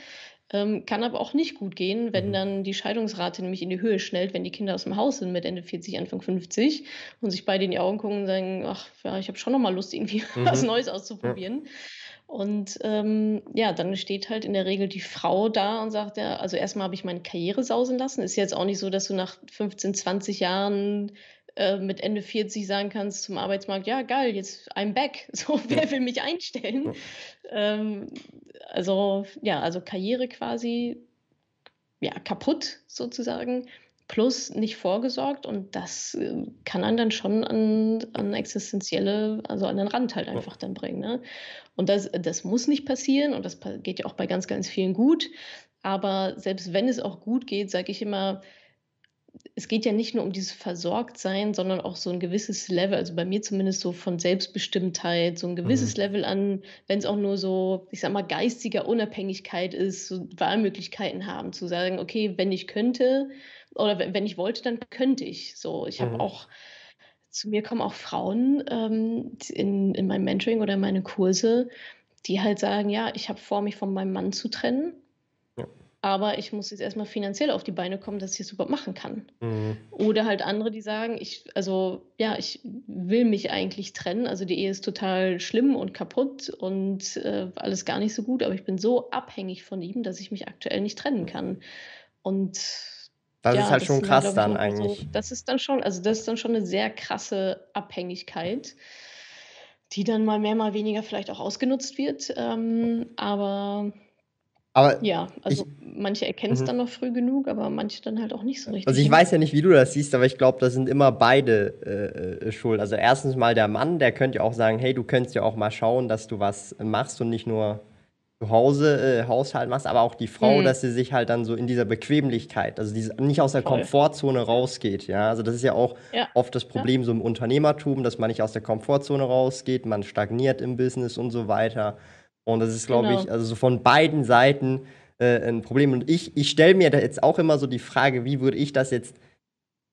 Ähm, kann aber auch nicht gut gehen, wenn Mhm. dann die Scheidungsrate nämlich in die Höhe schnellt, wenn die Kinder aus dem Haus sind mit Ende 40, Anfang 50 und sich beide in die Augen gucken und sagen, ach ja, ich habe schon noch mal Lust, irgendwie [laughs] was Mhm. Neues auszuprobieren. Und ähm, ja, dann steht halt in der Regel die Frau da und sagt ja, also erstmal habe ich meine Karriere sausen lassen. Ist jetzt auch nicht so, dass du nach 15, 20 Jahren äh, mit Ende 40 sagen kannst zum Arbeitsmarkt, ja geil, jetzt I'm back. [laughs] So, wer will mich einstellen? Ähm, also ja, also Karriere quasi ja, kaputt sozusagen, plus nicht vorgesorgt und das äh, kann einen dann schon an, an existenzielle, also an den Rand halt einfach dann bringen. Ne? Und das, das muss nicht passieren und das geht ja auch bei ganz, ganz vielen gut. Aber selbst wenn es auch gut geht, sage ich immer, es geht ja nicht nur um dieses Versorgtsein, sondern auch so ein gewisses Level, also bei mir zumindest so von Selbstbestimmtheit, so ein gewisses Mhm. Level an, wenn es auch nur so, ich sag mal, geistiger Unabhängigkeit ist, so Wahlmöglichkeiten haben, zu sagen, okay, wenn ich könnte oder wenn, ich wollte, dann könnte ich. So, ich habe Mhm. auch, zu mir kommen auch Frauen ähm, in, in meinem Mentoring oder in meine Kurse, die halt sagen, ja, ich habe vor, mich von meinem Mann zu trennen. Aber ich muss jetzt erstmal finanziell auf die Beine kommen, dass ich es überhaupt machen kann. Mhm. Oder halt andere, die sagen, ich, also ja, ich will mich eigentlich trennen. Also die Ehe ist total schlimm und kaputt und äh, alles gar nicht so gut, aber ich bin so abhängig von ihm, dass ich mich aktuell nicht trennen kann. Und Das ja, ist halt das schon sind krass dann so, eigentlich. das ist dann schon, also das ist dann schon eine sehr krasse Abhängigkeit, die dann mal mehr, mal weniger vielleicht auch ausgenutzt wird. Ähm, aber Aber ja, also manche erkennen es Mhm. dann noch früh genug, aber manche dann halt auch nicht so richtig. Also ich weiß ja nicht, wie du das siehst, aber ich glaube, da sind immer beide äh, äh, schuld. Also erstens mal der Mann, der könnte ja auch sagen, hey, du könntest ja auch mal schauen, dass du was machst und nicht nur zu Hause äh, Haushalt machst, aber auch die Frau, Mhm. dass sie sich halt dann so in dieser Bequemlichkeit, also diese, nicht aus der Voll. Komfortzone rausgeht, ja. Also das ist ja auch Ja. oft das Problem so im Unternehmertum, dass man nicht aus der Komfortzone rausgeht, man stagniert im Business und so weiter. Und das ist, glaube Genau. ich, also so von beiden Seiten äh, ein Problem. Und ich, ich stelle mir da jetzt auch immer so die Frage, wie würde ich das jetzt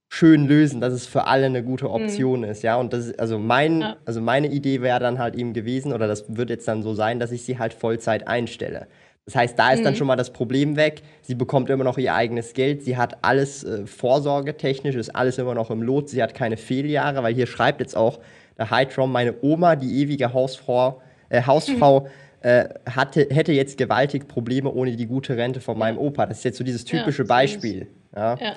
schön lösen, dass es für alle eine gute Option ist, ja. Und das ist, also mein, Mhm. Ja. also meine Idee wäre dann halt eben gewesen, oder das wird jetzt dann so sein, dass ich sie halt Vollzeit einstelle. Das heißt, da ist dann Mhm. schon mal das Problem weg. Sie bekommt immer noch ihr eigenes Geld. Sie hat alles äh, vorsorgetechnisch, ist alles immer noch im Lot. Sie hat keine Fehljahre, weil hier schreibt jetzt auch der Hydrom, meine Oma, die ewige Hausfrau, äh, Hausfrau [laughs] äh, hatte, hätte jetzt gewaltig Probleme ohne die gute Rente von meinem Opa. Das ist jetzt so dieses Ja, typische ist- Beispiel. Ja. Ja.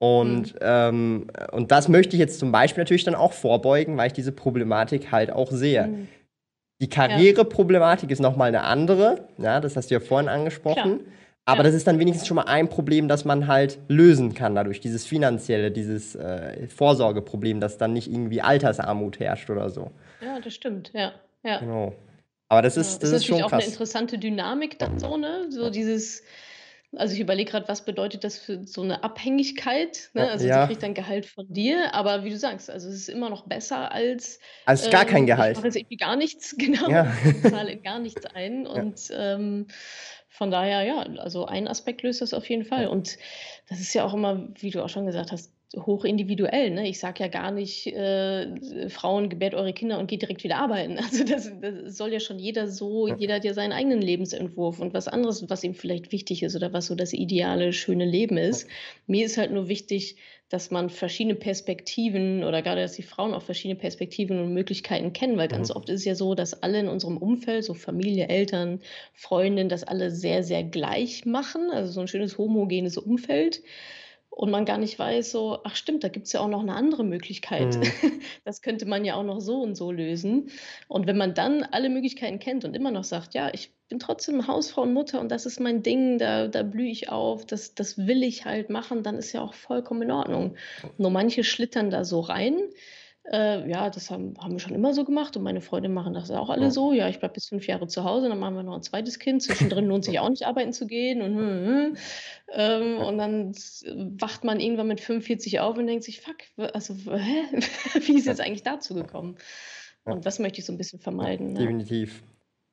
Und, ähm, und das möchte ich jetzt zum Beispiel natürlich dann auch vorbeugen, weil ich diese Problematik halt auch sehe. Mhm. Die Karriereproblematik ist nochmal eine andere, ja, das hast du ja vorhin angesprochen. Aber Ja. das ist dann wenigstens schon mal ein Problem, das man halt lösen kann dadurch, dieses finanzielle, dieses äh, Vorsorgeproblem, dass dann nicht irgendwie Altersarmut herrscht oder so. Ja, das stimmt, ja. Ja. Genau. Aber das Ja, ist, das ist natürlich schon auch eine krass. interessante Dynamik dann so, ne? So dieses, also ich überlege gerade, was bedeutet das für so eine Abhängigkeit, ne? Ja, Also ja. sie kriegt dann Gehalt von dir, aber wie du sagst, also es ist immer noch besser als Also gar kein ähm, Gehalt. Ich mache jetzt irgendwie gar nichts, [laughs] genau, Ja. ich zahle in gar nichts ein [laughs] und ähm, von daher, ja, also ein Aspekt löst das auf jeden Fall und das ist ja auch immer, wie du auch schon gesagt hast, hoch individuell, ne? Ich sage ja gar nicht, äh, Frauen, gebärt eure Kinder und geht direkt wieder arbeiten. [laughs] Also das, das soll ja schon jeder so, jeder hat ja seinen eigenen Lebensentwurf und was anderes, was ihm vielleicht wichtig ist oder was so das ideale, schöne Leben ist. Mir ist halt nur wichtig, dass man verschiedene Perspektiven oder gerade, dass die Frauen auch verschiedene Perspektiven und Möglichkeiten kennen, weil ganz Mhm. oft ist es ja so, dass alle in unserem Umfeld, so Familie, Eltern, Freundinnen, das alle sehr, sehr gleich machen, also so ein schönes homogenes Umfeld. Und man gar nicht weiß, so, ach stimmt, da gibt es ja auch noch eine andere Möglichkeit. Mhm. [laughs] Das könnte man ja auch noch so und so lösen. Und wenn man dann alle Möglichkeiten kennt und immer noch sagt, ja, ich bin trotzdem Hausfrau und Mutter und das ist mein Ding, da, da blühe ich auf, das, das will ich halt machen, dann ist ja auch vollkommen in Ordnung. Nur manche schlittern da so rein. Äh, ja, das haben, haben wir schon immer so gemacht und meine Freunde machen das auch alle Ja. so. Ja, ich bleibe bis fünf Jahre zu Hause, dann machen wir noch ein zweites Kind. Zwischendrin lohnt sich auch nicht arbeiten zu gehen und, hm, hm. Ähm, und dann wacht man irgendwann mit 45 auf und denkt sich, fuck, also hä? [laughs] wie ist jetzt eigentlich dazu gekommen? Und das möchte ich so ein bisschen vermeiden. Ja.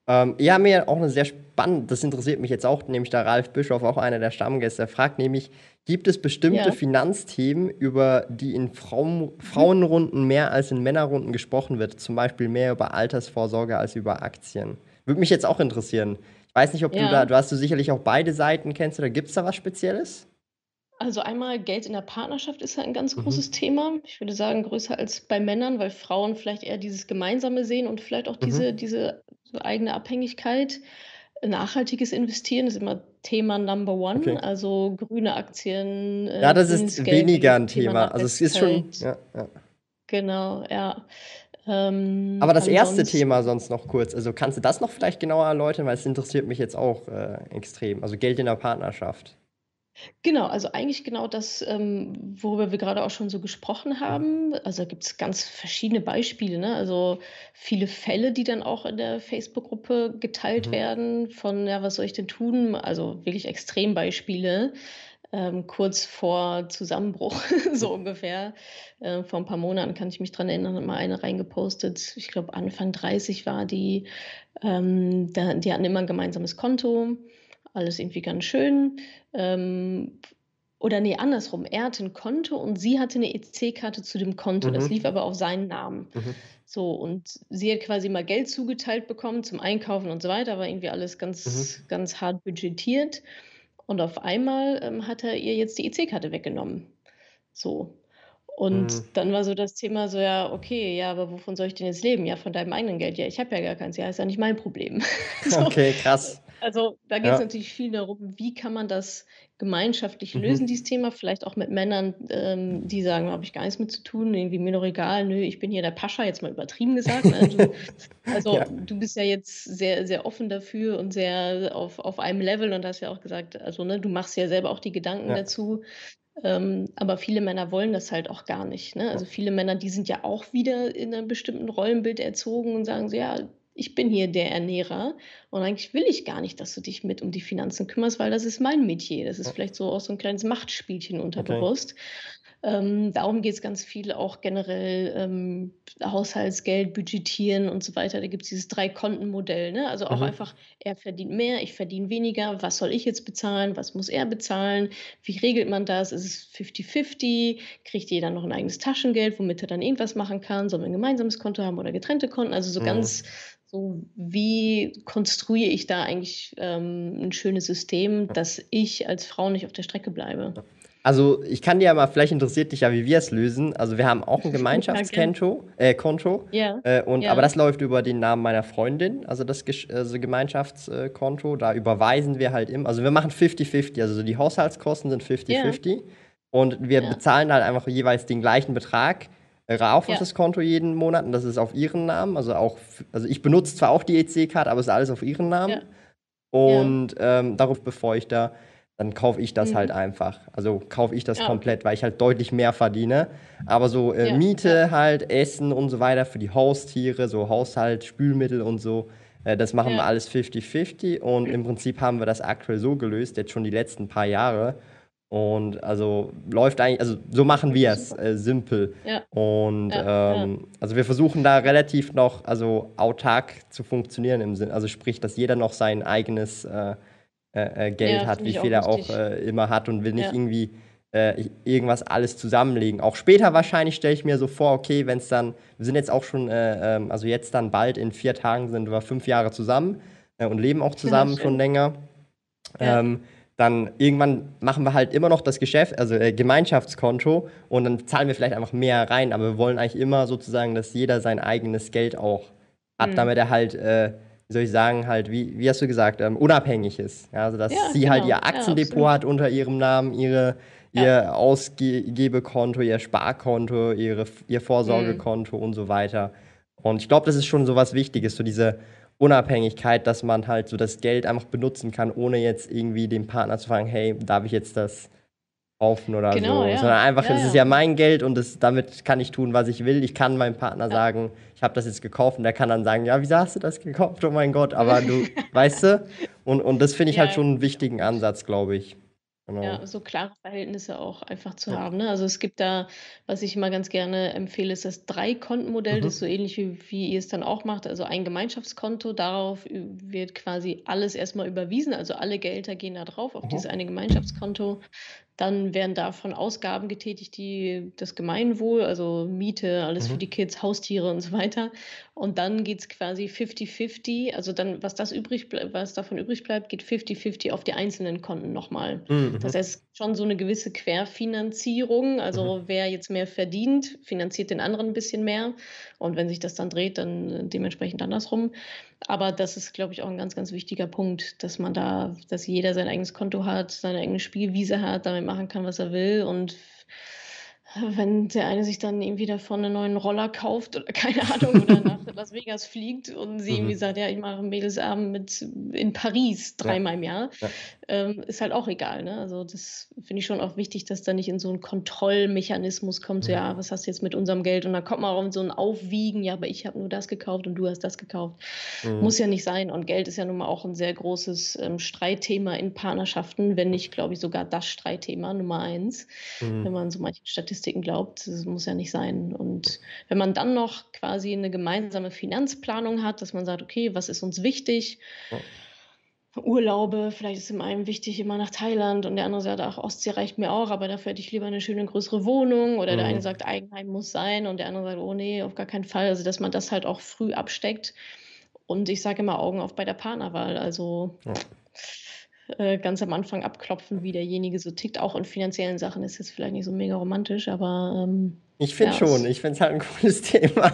Ähm, ja, mir auch eine sehr spannende, das interessiert mich jetzt auch, nämlich der Ralf Bischof, auch einer der Stammgäste, fragt nämlich, gibt es bestimmte Ja. Finanzthemen, über die in Frauen, Frauenrunden mehr als in Männerrunden gesprochen wird? Zum Beispiel mehr über Altersvorsorge als über Aktien. Würde mich jetzt auch interessieren. Ich weiß nicht, ob du Ja. da, du hast du sicherlich auch beide Seiten kennst, oder gibt es da was Spezielles? Also einmal Geld in der Partnerschaft ist halt ein ganz Mhm. großes Thema. Ich würde sagen, größer als bei Männern, weil Frauen vielleicht eher dieses Gemeinsame sehen und vielleicht auch Mhm. diese, eigene Abhängigkeit. Nachhaltiges Investieren ist immer Thema Number One, Okay. also grüne Aktien. Ja, äh, das grünes ist Geld, weniger ein Thema Thema. Also es ist schon, ja, ja. Genau, ja. Ähm, Aber das erste Thema sonst noch kurz. Also kannst du das noch vielleicht genauer erläutern, weil es interessiert mich jetzt auch äh, extrem. Also Geld in der Partnerschaft. Genau, also eigentlich genau das, ähm, worüber wir gerade auch schon so gesprochen haben. Also da gibt es ganz verschiedene Beispiele, ne? Also viele Fälle, die dann auch in der Facebook-Gruppe geteilt Mhm. werden von, ja, was soll ich denn tun? Also wirklich Extrembeispiele, ähm, kurz vor Zusammenbruch, [laughs] so ungefähr. Äh, vor ein paar Monaten kann ich mich dran erinnern, hat mal eine reingepostet, ich glaube Anfang 30 war die. Ähm, da, die hatten immer ein gemeinsames Konto, alles irgendwie ganz schön. Ähm, oder nee, andersrum. Er hatte ein Konto und sie hatte eine EC-Karte zu dem Konto. Das Mhm. lief aber auf seinen Namen. Mhm. So, und sie hat quasi mal Geld zugeteilt bekommen zum Einkaufen und so weiter, war irgendwie alles ganz, Mhm. ganz hart budgetiert. Und auf einmal ähm, hat er ihr jetzt die EC-Karte weggenommen. So. Und Mhm. dann war so das Thema so, ja, okay, ja, aber wovon soll ich denn jetzt leben? Ja, von deinem eigenen Geld. Ja, ich habe ja gar keins. Ja, ist ja nicht mein Problem. [laughs] So. Okay, krass. Also da geht es Ja. natürlich viel darum, wie kann man das gemeinschaftlich Mhm. lösen, dieses Thema. Vielleicht auch mit Männern, ähm, die sagen, habe ich gar nichts mit zu tun, irgendwie mir doch egal, nö, ich bin hier der Pascha, jetzt mal übertrieben gesagt. Ne? Du, [laughs] also Ja. du bist ja jetzt sehr, sehr offen dafür und sehr auf, auf einem Level und hast ja auch gesagt, also ne, du machst ja selber auch die Gedanken Ja. dazu. Ähm, aber viele Männer wollen das halt auch gar nicht. Ne? Also viele Männer, die sind ja auch wieder in einem bestimmten Rollenbild erzogen und sagen so, ja, ich bin hier der Ernährer und eigentlich will ich gar nicht, dass du dich mit um die Finanzen kümmerst, weil das ist mein Metier. Das ist vielleicht so auch so ein kleines Machtspielchen unterbewusst. Ähm, darum geht es ganz viel auch generell ähm, Haushaltsgeld, Budgetieren und so weiter. Da gibt es dieses Drei-Konten-Modell. Ne? Also auch Mhm. einfach, er verdient mehr, ich verdiene weniger. Was soll ich jetzt bezahlen? Was muss er bezahlen? Wie regelt man das? Ist es 50-50? Kriegt jeder noch ein eigenes Taschengeld, womit er dann irgendwas machen kann? Sollen wir ein gemeinsames Konto haben oder getrennte Konten? Also so Mhm. ganz so, wie konstruiere ich da eigentlich ähm, ein schönes System, dass ich als Frau nicht auf der Strecke bleibe? Also ich kann dir ja mal, vielleicht interessiert dich ja, wie wir es lösen. Also wir haben auch ein [laughs] Gemeinschaftskonto, äh, Konto, Ja, äh, und, ja, aber das läuft über den Namen meiner Freundin, also das also Gemeinschaftskonto. Da überweisen wir halt immer, also wir machen 50-50, also so die Haushaltskosten sind ja, 50-50 und wir bezahlen halt einfach jeweils den gleichen Betrag rauf auf ja, das Konto jeden Monat und das ist auf ihren Namen. Also auch, also ich benutze zwar auch die EC-Card, aber es ist alles auf ihren Namen. ja, ja. Und ähm, darauf, bevor ich da, dann kaufe ich das halt Mhm. einfach. Also kaufe ich das Ja, komplett, weil ich halt deutlich mehr verdiene. Aber so äh, Ja, Miete ja, halt, Essen und so weiter für die Haustiere, so Haushalt, Spülmittel und so, äh, das machen wir ja, alles 50-50. Und im Prinzip haben wir das aktuell so gelöst, jetzt schon die letzten paar Jahre. Und also läuft eigentlich, also so machen wir es, äh, simpel. Ja, Und ja, ja, ähm, also wir versuchen da relativ noch, also autark zu funktionieren im Sinn, also sprich, dass jeder noch sein eigenes äh, äh, äh, Geld ja, hat, wie viel er auch äh, immer hat und will nicht Ja, irgendwie äh, irgendwas alles zusammenlegen. Auch später wahrscheinlich stelle ich mir so vor, okay, wenn es dann, wir sind jetzt auch schon, äh, ähm, also jetzt dann bald in vier Tagen sind wir fünf Jahre zusammen und leben auch ja, zusammen schon länger. Ja, Ähm, dann irgendwann machen wir halt immer noch das Geschäft, also äh, Gemeinschaftskonto und dann zahlen wir vielleicht einfach mehr rein, aber wir wollen eigentlich immer sozusagen, dass jeder sein eigenes Geld auch hat, mhm. damit er halt, äh, wie soll ich sagen, halt, wie, wie hast du gesagt, ähm, unabhängig ist. Ja, also dass Ja, sie halt genau. ihr Ja, Aktiendepot absolut. hat unter ihrem Namen, ihre, Ja. ihr Ausgebekonto, ihr Sparkonto, ihre, ihr Mhm. Vorsorgekonto und so weiter. Und ich glaube, das ist schon so was Wichtiges, so diese Unabhängigkeit, dass man halt so das Geld einfach benutzen kann, ohne jetzt irgendwie dem Partner zu fragen, hey, darf ich jetzt das kaufen oder Genau, so, ja. sondern einfach, Ja, es ist ja. ja mein Geld und das, damit kann ich tun, was ich will. Ich kann meinem Partner Ja. sagen, ich habe das jetzt gekauft und der kann dann sagen, ja, wieso hast du das gekauft? Oh mein Gott, aber du, [laughs] weißt du? Und, und das finde ich halt Ja, schon einen wichtigen Ansatz, glaube ich. Genau. Ja, so klare Verhältnisse auch einfach zu Ja. haben, ne? Also, es gibt da was ich immer ganz gerne empfehle, ist das Drei-Konten-Modell. Das ist Mhm. so ähnlich wie wie ihr es dann auch macht. Also, ein Gemeinschaftskonto, darauf wird quasi alles erst mal überwiesen. Also, alle Gelder gehen da drauf auf Mhm. dieses eine Gemeinschaftskonto. Dann werden davon Ausgaben getätigt, die das Gemeinwohl, also Miete, alles für Mhm. die Kids, Haustiere und so weiter. Und dann geht's quasi 50-50. Also, dann was das übrig was davon übrig bleibt, geht 50-50 auf die einzelnen Konten noch mal. Mhm, Das mhm. heißt, schon so 'ne gewisse Querfinanzierung. Mhm. Also, wer jetzt mehr verdient, finanziert den anderen 'n bisschen mehr. Und wenn sich das dann dreht, dann, äh, dementsprechend andersrum. Aber das ist, glaube ich, auch 'n ganz, ganz wichtiger Punkt, dass man da dass jeder sein eigenes Konto hat, seine eigene Spielwiese hat, damit machen kann, was er will. Und wenn der eine sich dann irgendwie davon 'nen neuen Roller kauft oder [laughs] keine Ahnung oder nach [laughs] Las Vegas fliegt und sie irgendwie Mhm. sagt: „Ja, ich mache 'n Mädelsabend mit in Paris Ja. dreimal im Jahr“, Ja. ähm, ist halt auch egal, ne? Also, das finde ich schon auch wichtig, dass da nicht in so 'n Kontrollmechanismus kommt, so: Mhm. „Ja, was hast du jetzt mit unserem Geld?“ Und dann kommt man auch in so 'n Aufwiegen: „Ja, aber ich habe nur das gekauft und du hast das gekauft.“ Mhm. Muss ja nicht sein. Und Geld ist ja nun mal auch 'n sehr großes, ähm, Streitthema in Partnerschaften, wenn nicht, glaube ich, sogar das Streitthema Nummer 1, wenn Mhm. man so manchen Statistiken glaubt. Das muss ja nicht sein. Und wenn man dann noch quasi 'ne gemeinsame Finanzplanung hat, dass man sagt: „Okay, was ist uns wichtig?“ Ja. Urlaube, vielleicht ist dem einen wichtig, immer nach Thailand und der andere sagt: „Ach, Ostsee reicht mir auch, aber dafür hätte ich lieber 'ne schöne größere Wohnung.“ Oder der eine Mhm. sagt: „Eigenheim muss sein.“ Und der andere sagt: „Oh ne, auf gar keinen Fall.“ Also, dass man das halt auch früh absteckt. Und ich sage immer: „Augen auf bei der Partnerwahl.“ Also, Ja. Äh, ganz am Anfang abklopfen, wie derjenige so tickt. Auch in finanziellen Sachen ist jetzt vielleicht nicht so mega romantisch, aber, ähm, Ich finde ja, schon. Ich finde es halt 'n cooles [laughs] Thema.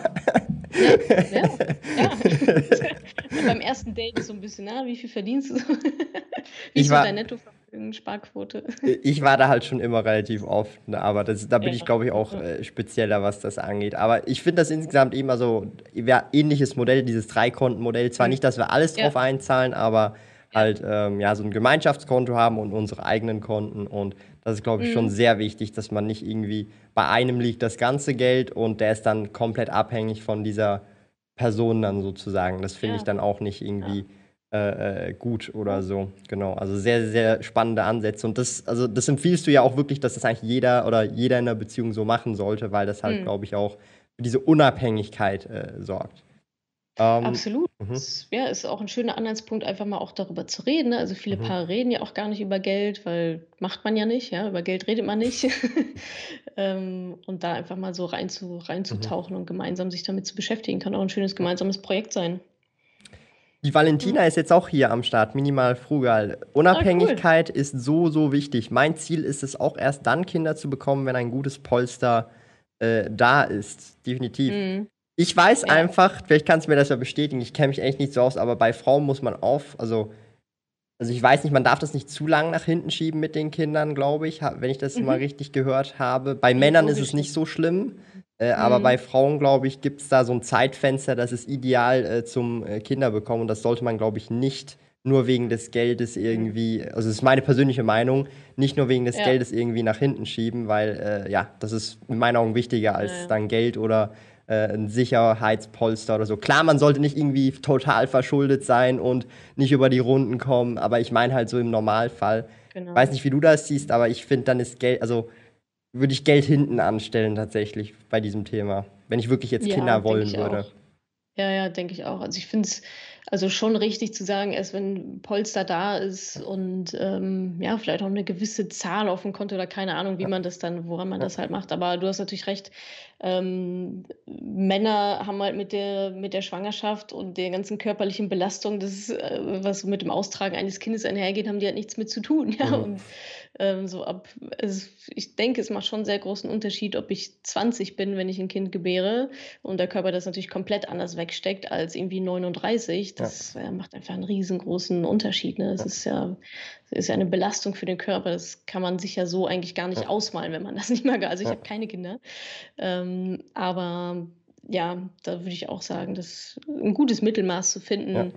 Ja, ja, ja. [laughs] Beim ersten Date ist so 'n bisschen: „Na, wie viel verdienst du so?“ [laughs] Wie Ich ist so war dein Nettovermögen, Sparquote? Ich war da halt schon immer relativ oft, ne, aber das da bin ich, Ja, glaube ich, auch, äh, spezieller, was das angeht. Aber ich finde das insgesamt eben also ja, ähnliches Modell, dieses Dreikontenmodell. Zwar Mhm. nicht, dass wir alles drauf einzahlen, aber. Halt, ähm, ja, so 'n Gemeinschaftskonto haben und unsere eigenen Konten. Und das ist, glaube ich, schon Mhm. sehr wichtig, dass man nicht irgendwie bei einem liegt das ganze Geld und der ist dann komplett abhängig von dieser Person dann sozusagen. Das finde ich Ja. dann auch nicht Ja. irgendwie, äh, äh, gut oder Ja. so. Genau, also sehr, sehr spannende Ansätze. Und das also, das empfiehlst du ja auch wirklich, dass das eigentlich jeder oder jeder in 'ner Beziehung so machen sollte, weil das halt, Mhm. glaube ich, auch für diese Unabhängigkeit, äh, sorgt. Ähm, Absolut. mhm. Ja, ist auch 'n schöner Anhaltspunkt, einfach mal auch darüber zu reden, ne? Also, viele Mhm. Paare reden ja auch gar nicht über Geld, weil macht man ja nicht, ja? Über Geld redet man nicht. [laughs] [laughs] Ähm, und da einfach mal so reinzu Mhm. reinzutauchen und gemeinsam sich damit zu beschäftigen, kann auch 'n schönes gemeinsames Projekt sein. Die Valentina Mhm. ist jetzt auch hier am Start, minimal frugal. Ah, cool. Unabhängigkeit ist so, so wichtig. Mein Ziel ist es auch erst dann, Kinder zu bekommen, wenn ein gutes Polster äh, da ist. Definitiv. Mhm. Ich weiß Ja. einfach, vielleicht kannst du mir das ja bestätigen, ich kenne mich echt nicht so aus, aber bei Frauen muss man auf, also, also ich weiß nicht, man darf das nicht zu lang nach hinten schieben mit den Kindern, glaube ich, wenn ich das Mhm. mal richtig gehört habe. Bei Männern ist es nicht so schlimm, äh, aber Mhm. bei Frauen, glaube ich, gibt es da so ein Zeitfenster, das ist ideal äh, zum äh, Kinderbekommen und das sollte man, glaube ich, nicht nur wegen des Geldes irgendwie, also das ist meine persönliche Meinung, nicht nur wegen des Ja. Geldes irgendwie nach hinten schieben, weil äh, ja, das ist in meinen Augen wichtiger als Ja, dann Geld oder ein Sicherheitspolster oder so. Klar, man sollte nicht irgendwie total verschuldet sein und nicht über die Runden kommen, aber ich meine halt so im Normalfall. Genau. Weiß nicht, wie du das siehst, aber ich finde, dann ist Geld, also würde ich Geld hinten anstellen tatsächlich bei diesem Thema, wenn ich wirklich jetzt Ja, Kinder wollen würde. auch. Ja, ja, denke ich auch. Also ich finde es also schon richtig zu sagen, erst wenn Polster da ist und ähm, ja, vielleicht auch eine gewisse Zahl auf dem Konto oder keine Ahnung, wie man das dann, woran man das halt macht. Aber du hast natürlich recht. Ähm, Männer haben halt mit der, mit der Schwangerschaft und der ganzen körperlichen Belastung, das, äh, was mit dem Austragen eines Kindes einhergeht, haben die halt nichts mit zu tun. Ja, Mhm. und ähm, so ab, also ich denke, es macht schon einen sehr großen Unterschied, ob ich 20 bin, wenn ich ein Kind gebäre und der Körper das natürlich komplett anders wegsteckt als irgendwie 39. Ja. Das äh, macht einfach einen riesengroßen Unterschied. Ne? Das Ja. ist ja, das ist ja eine Belastung für den Körper. Das kann man sich ja so eigentlich gar nicht Ja. ausmalen, wenn man das [laughs] nicht mal. Also ich Ja. habe keine Kinder. Ähm, aber ja, da würde ich auch sagen, dass ein gutes Mittelmaß zu Ja. finden.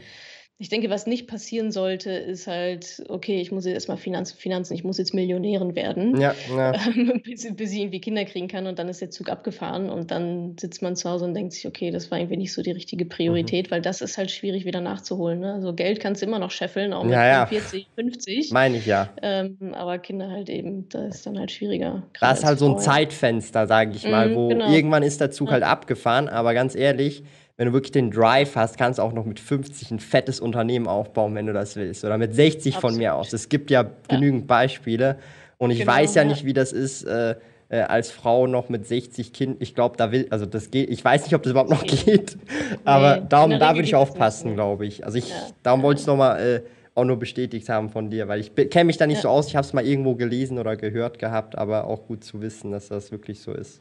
Ich denke, was nicht passieren sollte, ist halt, okay, ich muss jetzt erstmal Finanzen, Finanzen, ich muss jetzt Millionärin werden, Ja, ja. ähm, [laughs] bis, bis ich irgendwie Kinder kriegen kann und dann ist der Zug abgefahren und dann sitzt man zu Hause und denkt sich, okay, das war irgendwie nicht so die richtige Mhm. Priorität, weil das ist halt schwierig wieder nachzuholen. Ne? Also Geld kannst du immer noch scheffeln, auch mit Ja, ja. 45, 50. Meine ich ja. Ähm, aber Kinder halt eben, da ist dann halt schwieriger. Da ist halt so ein. Zeitfenster, sage ich mal, Mhm, wo genau. irgendwann ist der Zug halt abgefahren, aber ganz ehrlich, wenn du wirklich den Drive hast, kannst du auch noch mit 50 ein fettes Unternehmen aufbauen, wenn du das willst. Oder mit 60 von mir Absolut. aus. Es gibt ja genügend Beispiele. Und ich Genau, weiß ja ja. nicht, wie das ist, äh, äh, als Frau noch mit 60 Kind. Ich glaube, da will, also das geht, ich weiß nicht, ob das überhaupt noch geht. geht. Aber Nee, darum, da würde ich aufpassen, nee. glaube ich. Also ich, Ja, darum ja, wollte ich es nochmal äh, auch nur bestätigt haben von dir, weil ich kenne mich da nicht Ja. so aus. Ich habe es mal irgendwo gelesen oder gehört gehabt, aber auch gut zu wissen, dass das wirklich so ist.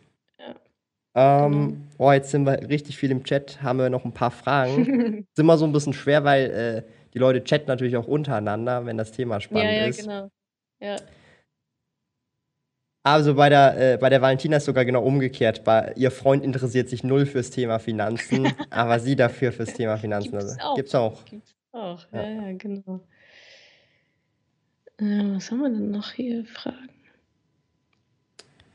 Ja, Ähm, oh, jetzt sind wir richtig viel im Chat, haben wir noch ein paar Fragen. genau. Ist immer so ein bisschen schwer, weil äh, die Leute chatten natürlich auch untereinander, wenn das Thema ja, spannend ja, ist. genau. Ja. Also bei der, äh, bei der Valentina ist sogar genau umgekehrt. Bei, ihr Freund interessiert sich null fürs Thema Finanzen, [laughs] aber sie dafür fürs Thema Finanzen. Gibt's Also, auch. gibt's auch. Gibt's auch. Ja. Ja, ja, genau. Äh, was haben wir denn noch hier? Fragen.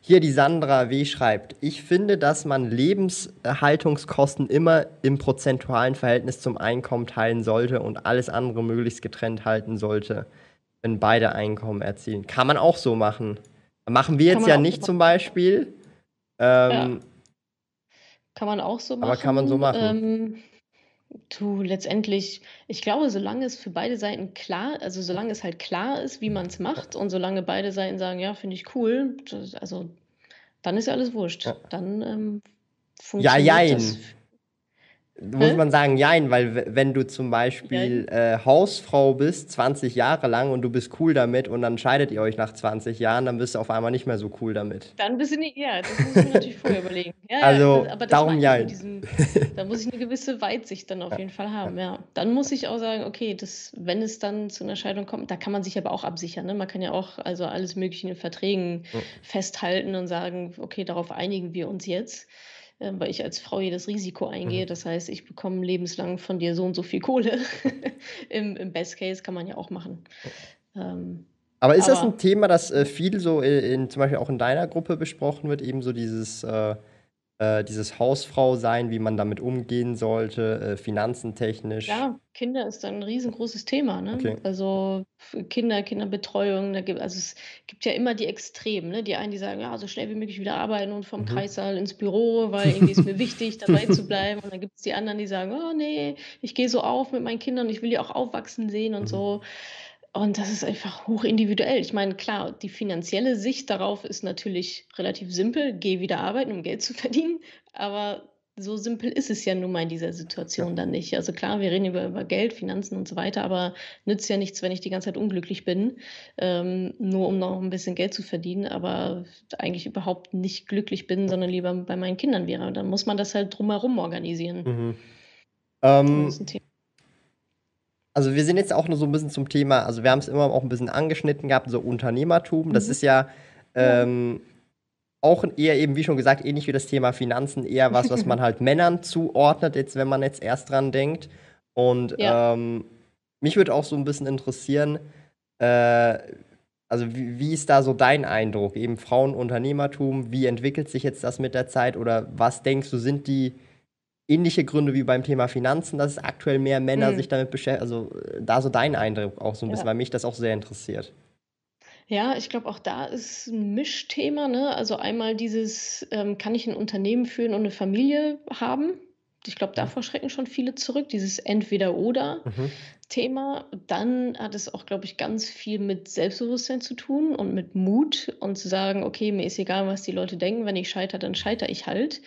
Hier die Sandra W. schreibt, ich finde, dass man Lebenserhaltungskosten immer im prozentualen Verhältnis zum Einkommen teilen sollte und alles andere möglichst getrennt halten sollte, wenn beide Einkommen erzielen. Kann man auch so machen. Machen wir Kann jetzt ja nicht zum machen. Beispiel. Ähm, Kann man auch so machen. Aber kann man so machen. Ähm, du, letztendlich, ich glaube, solange es für beide Seiten klar, also solange es halt klar ist, wie man es macht und solange beide Seiten sagen, ja, finde ich cool, das, also dann ist ja alles wurscht. Ja. Dann ähm, Ja, funktioniert jein. das. Muss man sagen, jein, weil wenn du zum Beispiel äh, Hausfrau bist, 20 Jahre lang und du bist cool damit und dann scheidet ihr euch nach 20 Jahren, dann bist du auf einmal nicht mehr so cool damit. Dann bist du nicht, ja, das muss ich natürlich vorher [laughs] überlegen. Ja, Also, ja, aber darum diesem, [laughs] da muss ich eine gewisse Weitsicht dann auf jeden Fall haben, ja. Dann muss ich auch sagen, okay, das, wenn es dann zu einer Scheidung kommt, da kann man sich aber auch absichern. Ne? Man kann ja auch also alles Mögliche in Verträgen Ja. festhalten und sagen, okay, darauf einigen wir uns jetzt, äh, weil ich als Frau hier das Risiko eingehe. Mhm. Das heißt, ich bekomme lebenslang von dir so und so viel Kohle. [laughs] Im, Im Best Case kann man ja auch machen. Ähm, Aber ist das Aber- ein Thema, das äh, viel so in, in, zum Beispiel auch in deiner Gruppe besprochen wird, eben so dieses, äh, dieses Hausfrau sein, wie man damit umgehen sollte, äh, finanzentechnisch? Ja, Kinder ist ein riesengroßes Thema, ne? Okay. Also Kinder, Kinderbetreuung, da gibt, also es gibt ja immer die Extremen, ne? Die einen, die sagen, ja, so schnell wie möglich wieder arbeiten und vom Mhm. Kreissaal ins Büro, weil [laughs] irgendwie ist mir wichtig, dabei zu bleiben. Und dann gibt es die anderen, die sagen, oh nee, ich gehe so auf mit meinen Kindern, ich will die auch aufwachsen sehen und Mhm. so. Und das ist einfach hoch individuell. Ich meine, klar, die finanzielle Sicht darauf ist natürlich relativ simpel. Geh wieder arbeiten, um Geld zu [laughs] verdienen. Aber so simpel ist es ja nun mal in dieser Situation dann nicht. Also klar, wir reden über, über Geld, Finanzen und so weiter, aber nützt ja nichts, wenn ich die ganze Zeit unglücklich bin, ähm, nur um noch ein bisschen Geld zu verdienen, aber eigentlich überhaupt nicht glücklich bin, sondern lieber bei meinen Kindern wäre. Und dann muss man das halt drumherum organisieren. Mhm. Ähm, also wir sind jetzt auch nur so ein bisschen zum Thema, also wir haben es immer auch ein bisschen angeschnitten gehabt, so Unternehmertum. Das Mhm. ist ja ähm, auch eher eben, wie schon gesagt, ähnlich wie das Thema Finanzen, eher was, was man [laughs] halt Männern zuordnet, jetzt, wenn man jetzt erst dran denkt. Und Ja. ähm, mich würde auch so ein bisschen interessieren, äh, also wie, wie ist da so dein Eindruck? Eben Frauenunternehmertum, wie entwickelt sich jetzt das mit der Zeit oder was denkst du, sind die ähnliche Gründe wie beim Thema Finanzen, dass es aktuell mehr Männer Mhm. sich damit beschäftigen? Also äh, da so dein Eindruck auch so ein bisschen, Ja. weil mich das auch sehr interessiert. Ja, ich glaube, auch da ist ein Mischthema, ne? Also einmal dieses, ähm, kann ich ein Unternehmen führen und eine Familie haben? Ich glaube, davor schrecken schon viele zurück, dieses Entweder-Oder. Mhm. Thema. Dann hat es auch, glaube ich, ganz viel mit Selbstbewusstsein zu tun und mit Mut und zu sagen, okay, mir ist egal, was die Leute denken, wenn ich scheitere, dann scheitere ich halt.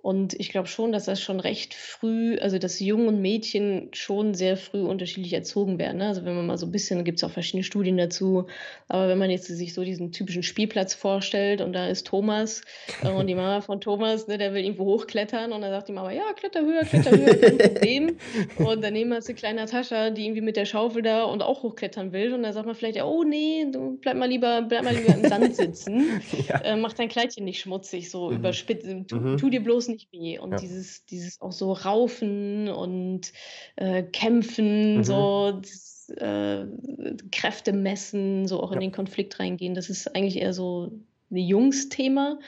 Und ich glaube schon, dass das schon recht früh, also dass Jungen und Mädchen schon sehr früh unterschiedlich erzogen werden. Ne? Also wenn man mal so ein bisschen, gibt es auch verschiedene Studien dazu, aber wenn man jetzt sich so diesen typischen Spielplatz vorstellt und da ist Thomas äh, und die [laughs] Mama von Thomas, ne, der will irgendwo hochklettern und dann sagt die Mama, ja, kletter höher, kletter höher, kein Problem. Und daneben hast du kleine Natascha, die irgendwie mit der Schaufel da und auch hochklettern will. Und dann sagt man vielleicht, ja, oh nee, du bleib mal lieber, bleib mal lieber im Sand sitzen. [laughs] Ja. Äh, mach dein Kleidchen nicht schmutzig, so Mhm. überspitzt. Tu, Mhm. tu dir bloß nicht weh. Und Ja. dieses, dieses auch so Raufen und äh, Kämpfen, Mhm. so dieses, äh, Kräfte messen, so auch in Ja. den Konflikt reingehen. Das ist eigentlich eher so ein Jungsthema.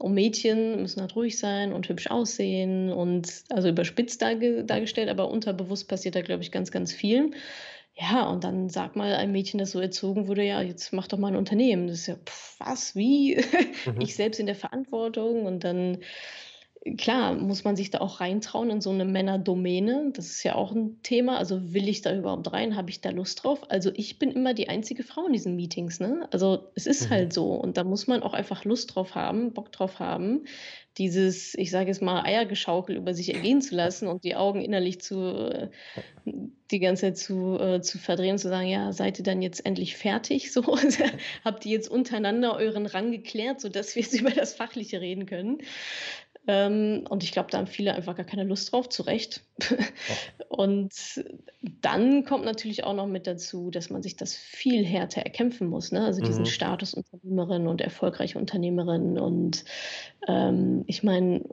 Und Mädchen müssen halt ruhig sein und hübsch aussehen und also überspitzt darge dargestellt, aber unterbewusst passiert da, glaube ich, ganz, ganz viel. Ja, und dann sag mal ein Mädchen, das so erzogen wurde, ja, jetzt mach doch mal ein Unternehmen. Das ist ja, pff, was, wie? [laughs] Mhm. Ich selbst in der Verantwortung und dann, klar, muss man sich da auch reintrauen in so eine Männerdomäne. Das ist ja auch ein Thema. Also will ich da überhaupt rein? Habe ich da Lust drauf? Also ich bin immer die einzige Frau in diesen Meetings, ne? Also es ist Mhm. halt so und da muss man auch einfach Lust drauf haben, Bock drauf haben, dieses, ich sage jetzt mal, Eiergeschaukel über sich ergehen zu lassen und die Augen innerlich zu, äh, die ganze Zeit zu, äh, zu verdrehen und zu sagen, ja, seid ihr dann jetzt endlich fertig? So, [laughs] habt ihr jetzt untereinander euren Rang geklärt, sodass wir jetzt über das Fachliche reden können? Ähm, und ich glaube, da haben viele einfach gar keine Lust drauf, zu Recht. [laughs] Und dann kommt natürlich auch noch mit dazu, dass man sich das viel härter erkämpfen muss, ne? Also diesen Mhm. Status Unternehmerin und erfolgreiche Unternehmerin. Und ähm, ich meine,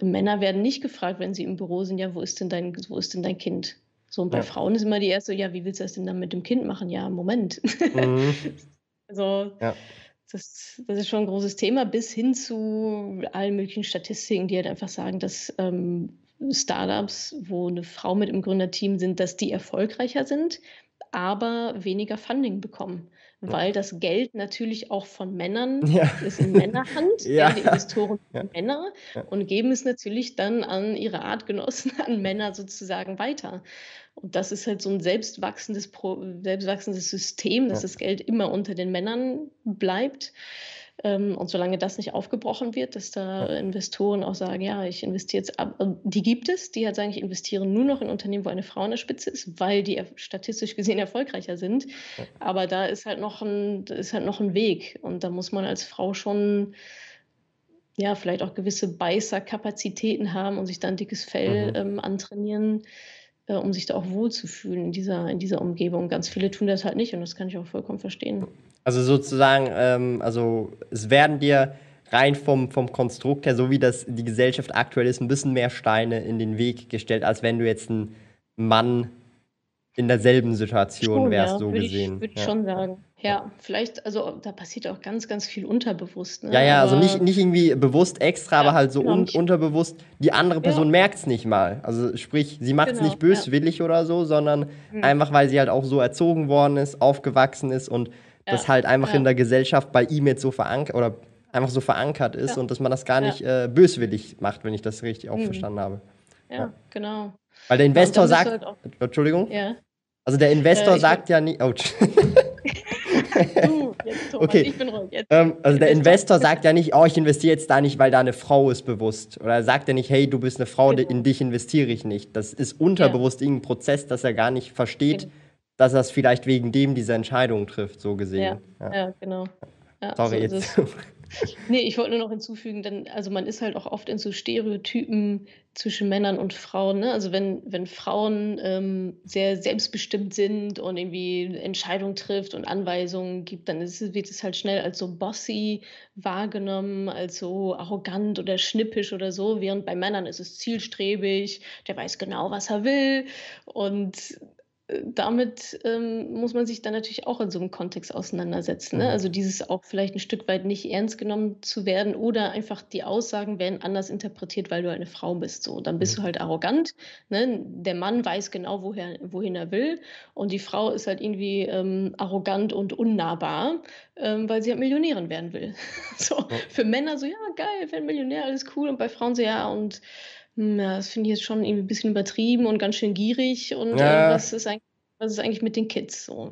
Männer werden nicht gefragt, wenn sie im Büro sind, ja, wo ist denn dein, wo ist denn dein Kind? So, und bei Ja. Frauen ist immer die erste, ja, wie willst du das denn dann mit dem Kind machen? Ja, Moment. Mhm. [laughs] Also, Ja. Das, das ist schon ein großes Thema, bis hin zu allen möglichen Statistiken, die halt einfach sagen, dass ähm, Startups, wo eine Frau mit im Gründerteam sind, dass die erfolgreicher sind, aber weniger Funding bekommen. Weil das Geld natürlich auch von Männern [laughs] Ja. ist in Männerhand, [laughs] Ja. ja. die Investoren sind [laughs] Männer und geben es natürlich dann an ihre Artgenossen, an Männer sozusagen weiter. Und das ist halt so ein selbstwachsendes, selbstwachsendes System, dass Ja. das Geld immer unter den Männern bleibt. Ähm, und solange das nicht aufgebrochen wird, dass da. Investoren auch sagen, ja, ich investiere jetzt ab, die gibt es, die halt sagen, ich investiere nur noch in Unternehmen, wo eine Frau an der Spitze ist, weil die statistisch gesehen erfolgreicher sind. Aber da ist halt noch ein, ist halt noch ein Weg. Und da muss man als Frau schon ja, vielleicht auch gewisse Beißerkapazitäten haben und sich da ein dickes Fell Mhm. ähm, antrainieren, äh, um sich da auch wohlzufühlen in dieser, in dieser Umgebung. Ganz viele tun das halt nicht und das kann ich auch vollkommen verstehen. Also sozusagen, ähm, also es werden dir rein vom, vom Konstrukt her, so wie das die Gesellschaft aktuell ist, ein bisschen mehr Steine in den Weg gestellt, als wenn du jetzt ein Mann in derselben Situation Schon, wärst, ja, so würde gesehen. ich, würd ich ja. schon sagen. Ja, vielleicht, also da passiert auch ganz, ganz viel unterbewusst. Ne? Ja, ja, also nicht, nicht irgendwie bewusst extra, Ja, aber halt so genau, un nicht. unterbewusst. Die andere Person Ja. merkt es nicht mal. Also sprich, sie macht es Genau, nicht böswillig oder so, sondern Mhm. einfach, weil sie halt auch so erzogen worden ist, aufgewachsen ist und Ja, das halt einfach ja. in der Gesellschaft bei ihm jetzt so verankert oder einfach so verankert ist Ja. und dass man das gar Ja. nicht äh, böswillig macht, wenn ich das richtig auch Mhm. verstanden habe. ja, ja. genau. Weil der Ja, Investor sagt, halt Entschuldigung, ja. also der Investor Äh, sagt ja nie, oh, [laughs] Du, [laughs] jetzt Thomas, okay. ich bin ruhig. Ähm, also der Investor sagt ja nicht, oh, ich investiere jetzt da nicht, weil da eine Frau ist bewusst. Oder er sagt ja nicht, hey, du bist eine Frau, genau. in dich investiere ich nicht. Das ist unterbewusst ja. irgendein Prozess, dass er gar nicht versteht, genau. dass er es vielleicht wegen dem diese Entscheidung trifft, so gesehen. Ja, ja. ja genau. Sorry, so jetzt. [laughs] Nee, ich wollte nur noch hinzufügen, denn also man ist halt auch oft in so Stereotypen zwischen Männern und Frauen, ne? Also wenn wenn Frauen, ähm, sehr selbstbestimmt sind und irgendwie Entscheidungen trifft und Anweisungen gibt, dann ist wird es halt schnell als so bossy wahrgenommen, als so arrogant oder schnippisch oder so, während bei Männern ist es zielstrebig, der weiß genau, was er will und damit ähm, muss man sich dann natürlich auch in so einem Kontext auseinandersetzen. Ne? Mhm. Also dieses auch vielleicht ein Stück weit nicht ernst genommen zu werden oder einfach die Aussagen werden anders interpretiert, weil du eine Frau bist. So, dann bist mhm. du halt arrogant. Ne? Der Mann weiß genau, woher, wohin er will und die Frau ist halt irgendwie ähm, arrogant und unnahbar, ähm, weil sie halt Millionärin werden will. [laughs] so für Männer so ja geil, wenn Millionär alles cool und bei Frauen so ja und ja, das finde ich jetzt schon irgendwie ein bisschen übertrieben und ganz schön gierig und ja. äh, was ist eigentlich was ist eigentlich mit den Kids so?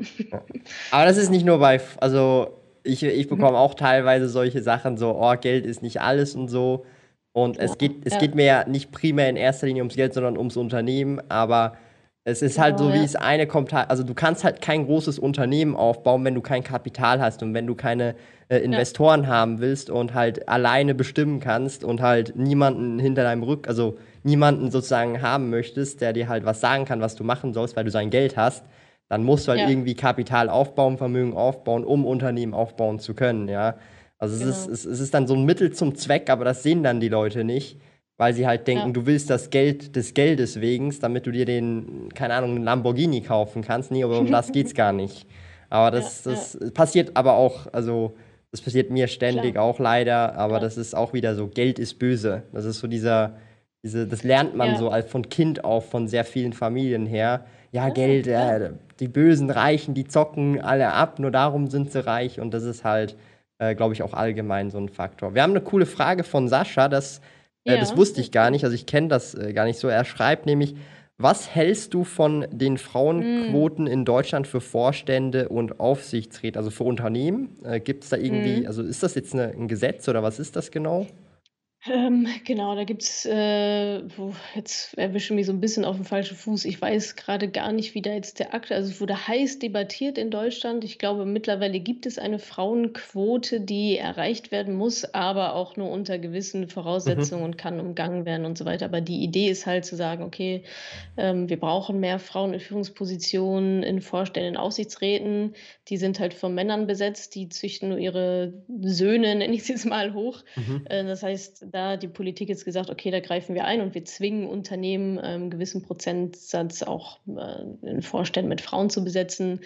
Aber das ist nicht nur bei, also ich, ich mhm. bekomme auch teilweise solche Sachen, so, oh, Geld ist nicht alles und so. Und ja. es, geht, es geht mir ja nicht primär in erster Linie ums Geld, sondern ums Unternehmen. Aber es ist halt so, wie es eine kommt, also du kannst halt kein großes Unternehmen aufbauen, wenn du kein Kapital hast und wenn du keine äh, Investoren ja. haben willst und halt alleine bestimmen kannst und halt niemanden hinter deinem Rücken, also niemanden sozusagen haben möchtest, der dir halt was sagen kann, was du machen sollst, weil du sein Geld hast, dann musst du halt ja. irgendwie Kapital aufbauen, Vermögen aufbauen, um Unternehmen aufbauen zu können, ja. Also genau. es, ist, es, ist dann so ein Mittel zum Zweck, aber das sehen dann die Leute nicht weil sie halt denken, ja. du willst das Geld des Geldes wegen, damit du dir den, keine Ahnung, einen Lamborghini kaufen kannst. Nee, aber um das [laughs] geht's gar nicht. Aber das, ja, das passiert aber auch, also das passiert mir ständig Klar. auch leider, aber das ist auch wieder so, Geld ist böse. Das ist so dieser, diese, das lernt man so als von Kind auf von sehr vielen Familien her. Ja, ah, Geld, äh, die bösen Reichen, die zocken alle ab, nur darum sind sie reich und das ist halt, äh, glaube ich, auch allgemein so ein Faktor. Wir haben eine coole Frage von Sascha, das äh, ja. das wusste ich gar nicht, also ich kenne das äh, gar nicht so. Er schreibt nämlich, was hältst du von den Frauenquoten mm. in Deutschland für Vorstände und Aufsichtsräte, also für Unternehmen? Äh, Gibt es da irgendwie, mm. also ist das jetzt eine, ein Gesetz oder was ist das genau? Ähm, genau, da gibt's, äh, wo jetzt erwische mich so ein bisschen auf dem falschen Fuß. Ich weiß gerade gar nicht, wie da jetzt der Akt also, es wurde heiß debattiert in Deutschland. Ich glaube, mittlerweile gibt es eine Frauenquote, die erreicht werden muss, aber auch nur unter gewissen Mhm. Voraussetzungen und kann umgangen werden und so weiter. Aber die Idee ist halt zu sagen: „Okay, ähm, wir brauchen mehr Frauen in Führungspositionen, in Vorständen, in Aufsichtsräten.“ Die sind halt von Männern besetzt, die züchten nur ihre Söhne, [laughs] nenne ich es jetzt mal, hoch. Mhm. Äh, das heißt da die Politik jetzt gesagt, okay, da greifen wir ein und wir zwingen Unternehmen, ähm, einen gewissen Prozentsatz auch äh, in Vorständen mit Frauen zu besetzen.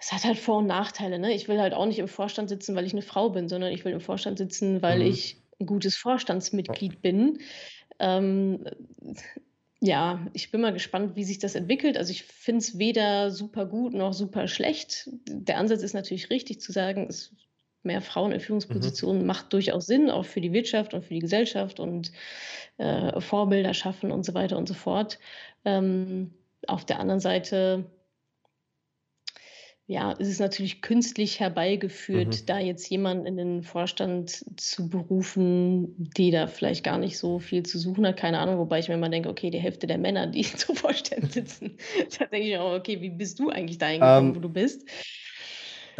Es hat halt Vor- und Nachteile. Ne? Ich will halt auch nicht im Vorstand sitzen, weil ich eine Frau bin, sondern ich will im Vorstand sitzen, weil mhm. ich ein gutes Vorstandsmitglied bin. Ähm, ja, ich bin mal gespannt, wie sich das entwickelt. Also ich finde es weder super gut noch super schlecht. Der Ansatz ist natürlich richtig zu sagen, es mehr Frauen in Führungspositionen mhm. macht durchaus Sinn, auch für die Wirtschaft und für die Gesellschaft und äh, Vorbilder schaffen und so weiter und so fort. Ähm, auf der anderen Seite ja, ist es natürlich künstlich herbeigeführt, mhm. da jetzt jemanden in den Vorstand zu berufen, die da vielleicht gar nicht so viel zu suchen hat. Keine Ahnung, wobei ich mir immer denke, okay, die Hälfte der Männer, die [laughs] zu Vorständen sitzen, [laughs] da denke ich auch, okay, wie bist du eigentlich da hingekommen, um, ähm, wo du bist?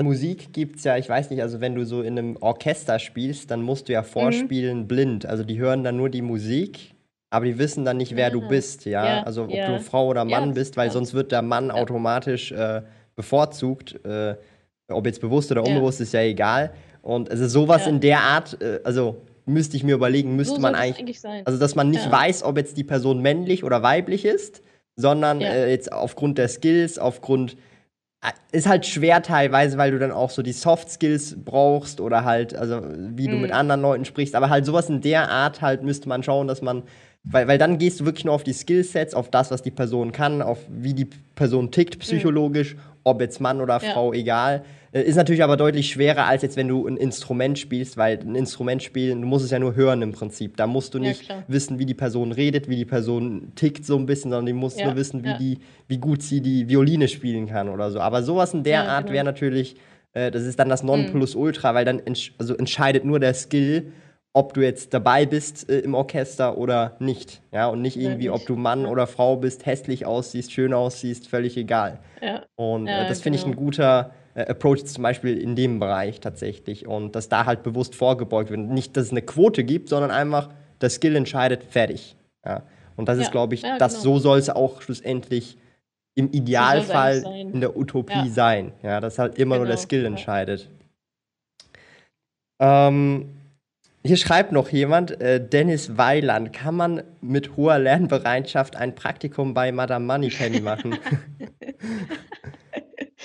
Musik gibt es ja, ich weiß nicht, also wenn du so in einem Orchester spielst, dann musst du ja vorspielen mhm. blind. Also die hören dann nur die Musik, aber die wissen dann nicht, wer ja. du bist, ja. ja also ob ja. du Frau oder Mann bist, weil sonst wird der Mann automatisch äh, bevorzugt. Äh, ob jetzt bewusst oder unbewusst, ist ja egal. Und also sowas in der Art, äh, also müsste ich mir überlegen, müsste so man eigentlich, eigentlich also dass man nicht weiß, ob jetzt die Person männlich oder weiblich ist, sondern äh, jetzt aufgrund der Skills, aufgrund ist halt schwer teilweise, weil du dann auch so die Soft Skills brauchst oder halt, also wie du mit mhm. anderen Leuten sprichst, aber halt sowas in der Art halt müsste man schauen, dass man, weil, weil dann gehst du wirklich nur auf die Skillsets, auf das, was die Person kann, auf wie die Person tickt psychologisch, mhm. ob jetzt Mann oder Frau, ja. egal. Äh, ist natürlich aber deutlich schwerer, als jetzt, wenn du ein Instrument spielst, weil ein Instrument spielen, du musst es ja nur hören im Prinzip. Da musst du nicht ja, wissen, wie die Person redet, wie die Person tickt so ein bisschen, sondern du musst ja, nur wissen, wie, die, wie gut sie die Violine spielen kann oder so. Aber sowas in der Art genau. wäre natürlich Äh, das ist dann das Nonplusultra, weil dann entsch also entscheidet nur der Skill, ob du jetzt dabei bist äh, im Orchester oder nicht. Ja, und nicht irgendwie, ob du Mann ja. oder Frau bist, hässlich aussiehst, schön aussiehst, völlig egal. Ja. Und äh, das finde genau. ich ein guter äh, Approach zum Beispiel in dem Bereich tatsächlich. Und dass da halt bewusst vorgebeugt wird. Nicht, dass es eine Quote gibt, sondern einfach, der Skill entscheidet, fertig. Ja. Und das ist, glaube ich, das genau. so soll es auch schlussendlich im Idealfall in der Utopie sein. Ja, dass halt immer genau. nur der genau. Skill entscheidet. Ähm, hier schreibt noch jemand, äh, Dennis Weiland, kann man mit hoher Lernbereitschaft ein Praktikum bei Madame Moneypenny machen? [laughs] [laughs]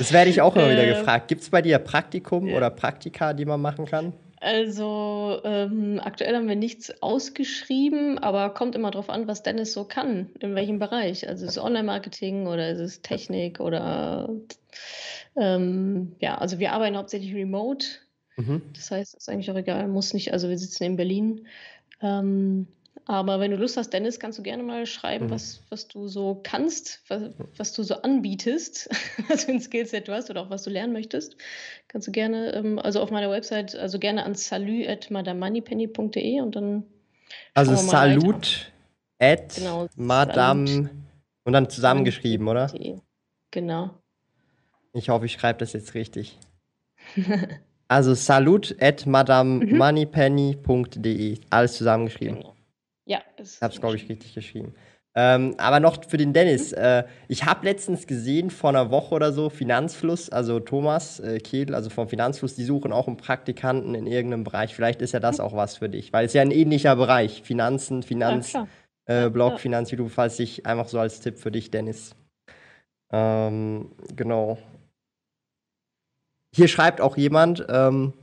das werde ich auch immer wieder ähm. gefragt. Gibt es bei dir Praktikum ja. oder Praktika, die man machen kann? Also ähm, aktuell haben wir nichts ausgeschrieben, aber kommt immer darauf an, was Dennis so kann, in welchem Bereich. Also ist es Online-Marketing oder ist es Technik oder ähm, ja, also wir arbeiten hauptsächlich remote. Mhm. Das heißt, ist eigentlich auch egal, muss nicht, also wir sitzen in Berlin. Ähm, aber wenn du Lust hast, Dennis, kannst du gerne mal schreiben, mhm. was, was du so kannst, was, was du so anbietest, [laughs] was für ein Skillset du hast oder auch was du lernen möchtest. Kannst du gerne, ähm, also auf meiner Website, also gerne an salü.madamoneypenny.de und dann. Also salut at genau, madame salut. und dann zusammengeschrieben, oder? Genau. Ich hoffe, ich schreibe das jetzt richtig. Also salut at [laughs] madamemoneypenny.de. Alles zusammengeschrieben. Genau. Ja, ich habe es, glaube ich, richtig geschrieben. Ähm, aber noch für den Dennis. Mhm. Äh, ich habe letztens gesehen, vor einer Woche oder so, Finanzfluss, also Thomas äh, Kehl, also vom Finanzfluss, die suchen auch einen Praktikanten in irgendeinem Bereich. Vielleicht ist ja das mhm. auch was für dich, weil es ja ein ähnlicher Bereich. Finanzen, Finanzblog, ja, äh, ja. Finanz-YouTube, falls ich einfach so als Tipp für dich, Dennis. Ähm, genau. Hier schreibt auch jemand, ähm,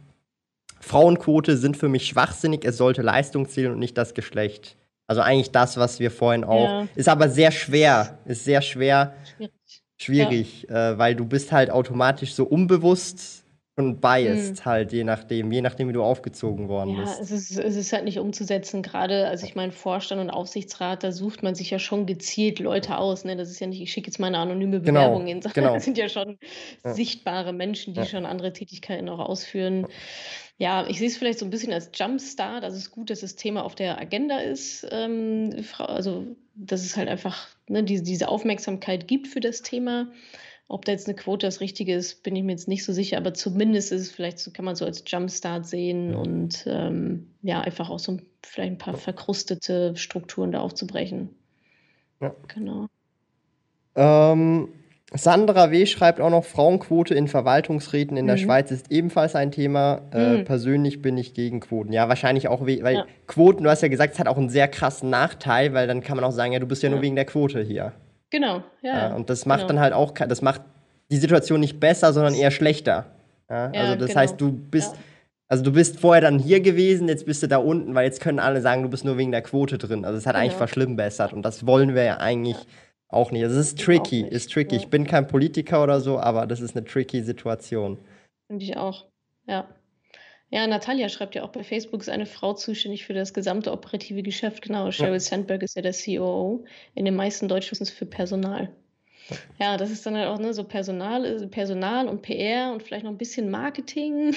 Frauenquote sind für mich schwachsinnig, es sollte Leistung zählen und nicht das Geschlecht. Also eigentlich das, was wir vorhin auch. Ja. Ist aber sehr schwer. Ist sehr schwer. Schwierig. Schwierig, ja. äh, weil du bist halt automatisch so unbewusst und biased hm. halt, je nachdem, je nachdem, wie du aufgezogen worden ja, bist. Ja, es ist, es ist halt nicht umzusetzen. Gerade, also ich meine, Vorstand und Aufsichtsrat, da sucht man sich ja schon gezielt Leute aus. Ne? Das ist ja nicht, ich schicke jetzt meine anonyme genau, Bewerbung genau, hin, sondern genau. [laughs] das sind ja schon ja. sichtbare Menschen, die ja. schon andere Tätigkeiten auch ausführen. Ja, ich sehe es vielleicht so ein bisschen als Jumpstart. Also es ist gut, dass das Thema auf der Agenda ist. Ähm, also, dass es halt einfach ne, diese, diese Aufmerksamkeit gibt für das Thema. Ob da jetzt eine Quote das Richtige ist, bin ich mir jetzt nicht so sicher, aber zumindest ist es vielleicht so, kann man so als Jumpstart sehen und ähm, ja, einfach auch so vielleicht ein paar verkrustete Strukturen da aufzubrechen. Ja. Genau. Ähm, Sandra W. schreibt auch noch, Frauenquote in Verwaltungsräten in mhm. der Schweiz ist ebenfalls ein Thema. Äh, mhm. persönlich bin ich gegen Quoten. Ja, wahrscheinlich auch, weil ja. Quoten, du hast ja gesagt, es hat auch einen sehr krassen Nachteil, weil dann kann man auch sagen, ja, du bist ja, ja. nur wegen der Quote hier. Genau, ja. und das macht genau. dann halt auch, das macht die Situation nicht besser, sondern eher schlechter. Ja, also das genau. heißt, du bist, also du bist vorher dann hier gewesen, jetzt bist du da unten, weil jetzt können alle sagen, du bist nur wegen der Quote drin. Also es hat genau. eigentlich verschlimmbessert und das wollen wir ja eigentlich auch nicht. Es ist tricky, ist tricky. Ich bin kein Politiker oder so, aber das ist eine tricky Situation. Finde ich auch, ja. Ja, Natalia schreibt ja auch bei Facebook, ist eine Frau zuständig für das gesamte operative Geschäft. Genau, Sheryl ja. Sandberg ist ja der COO. In den meisten Deutschen ist es für Personal. Ja, das ist dann halt auch ne, so Personal, äh, Personal und PR und vielleicht noch ein bisschen Marketing.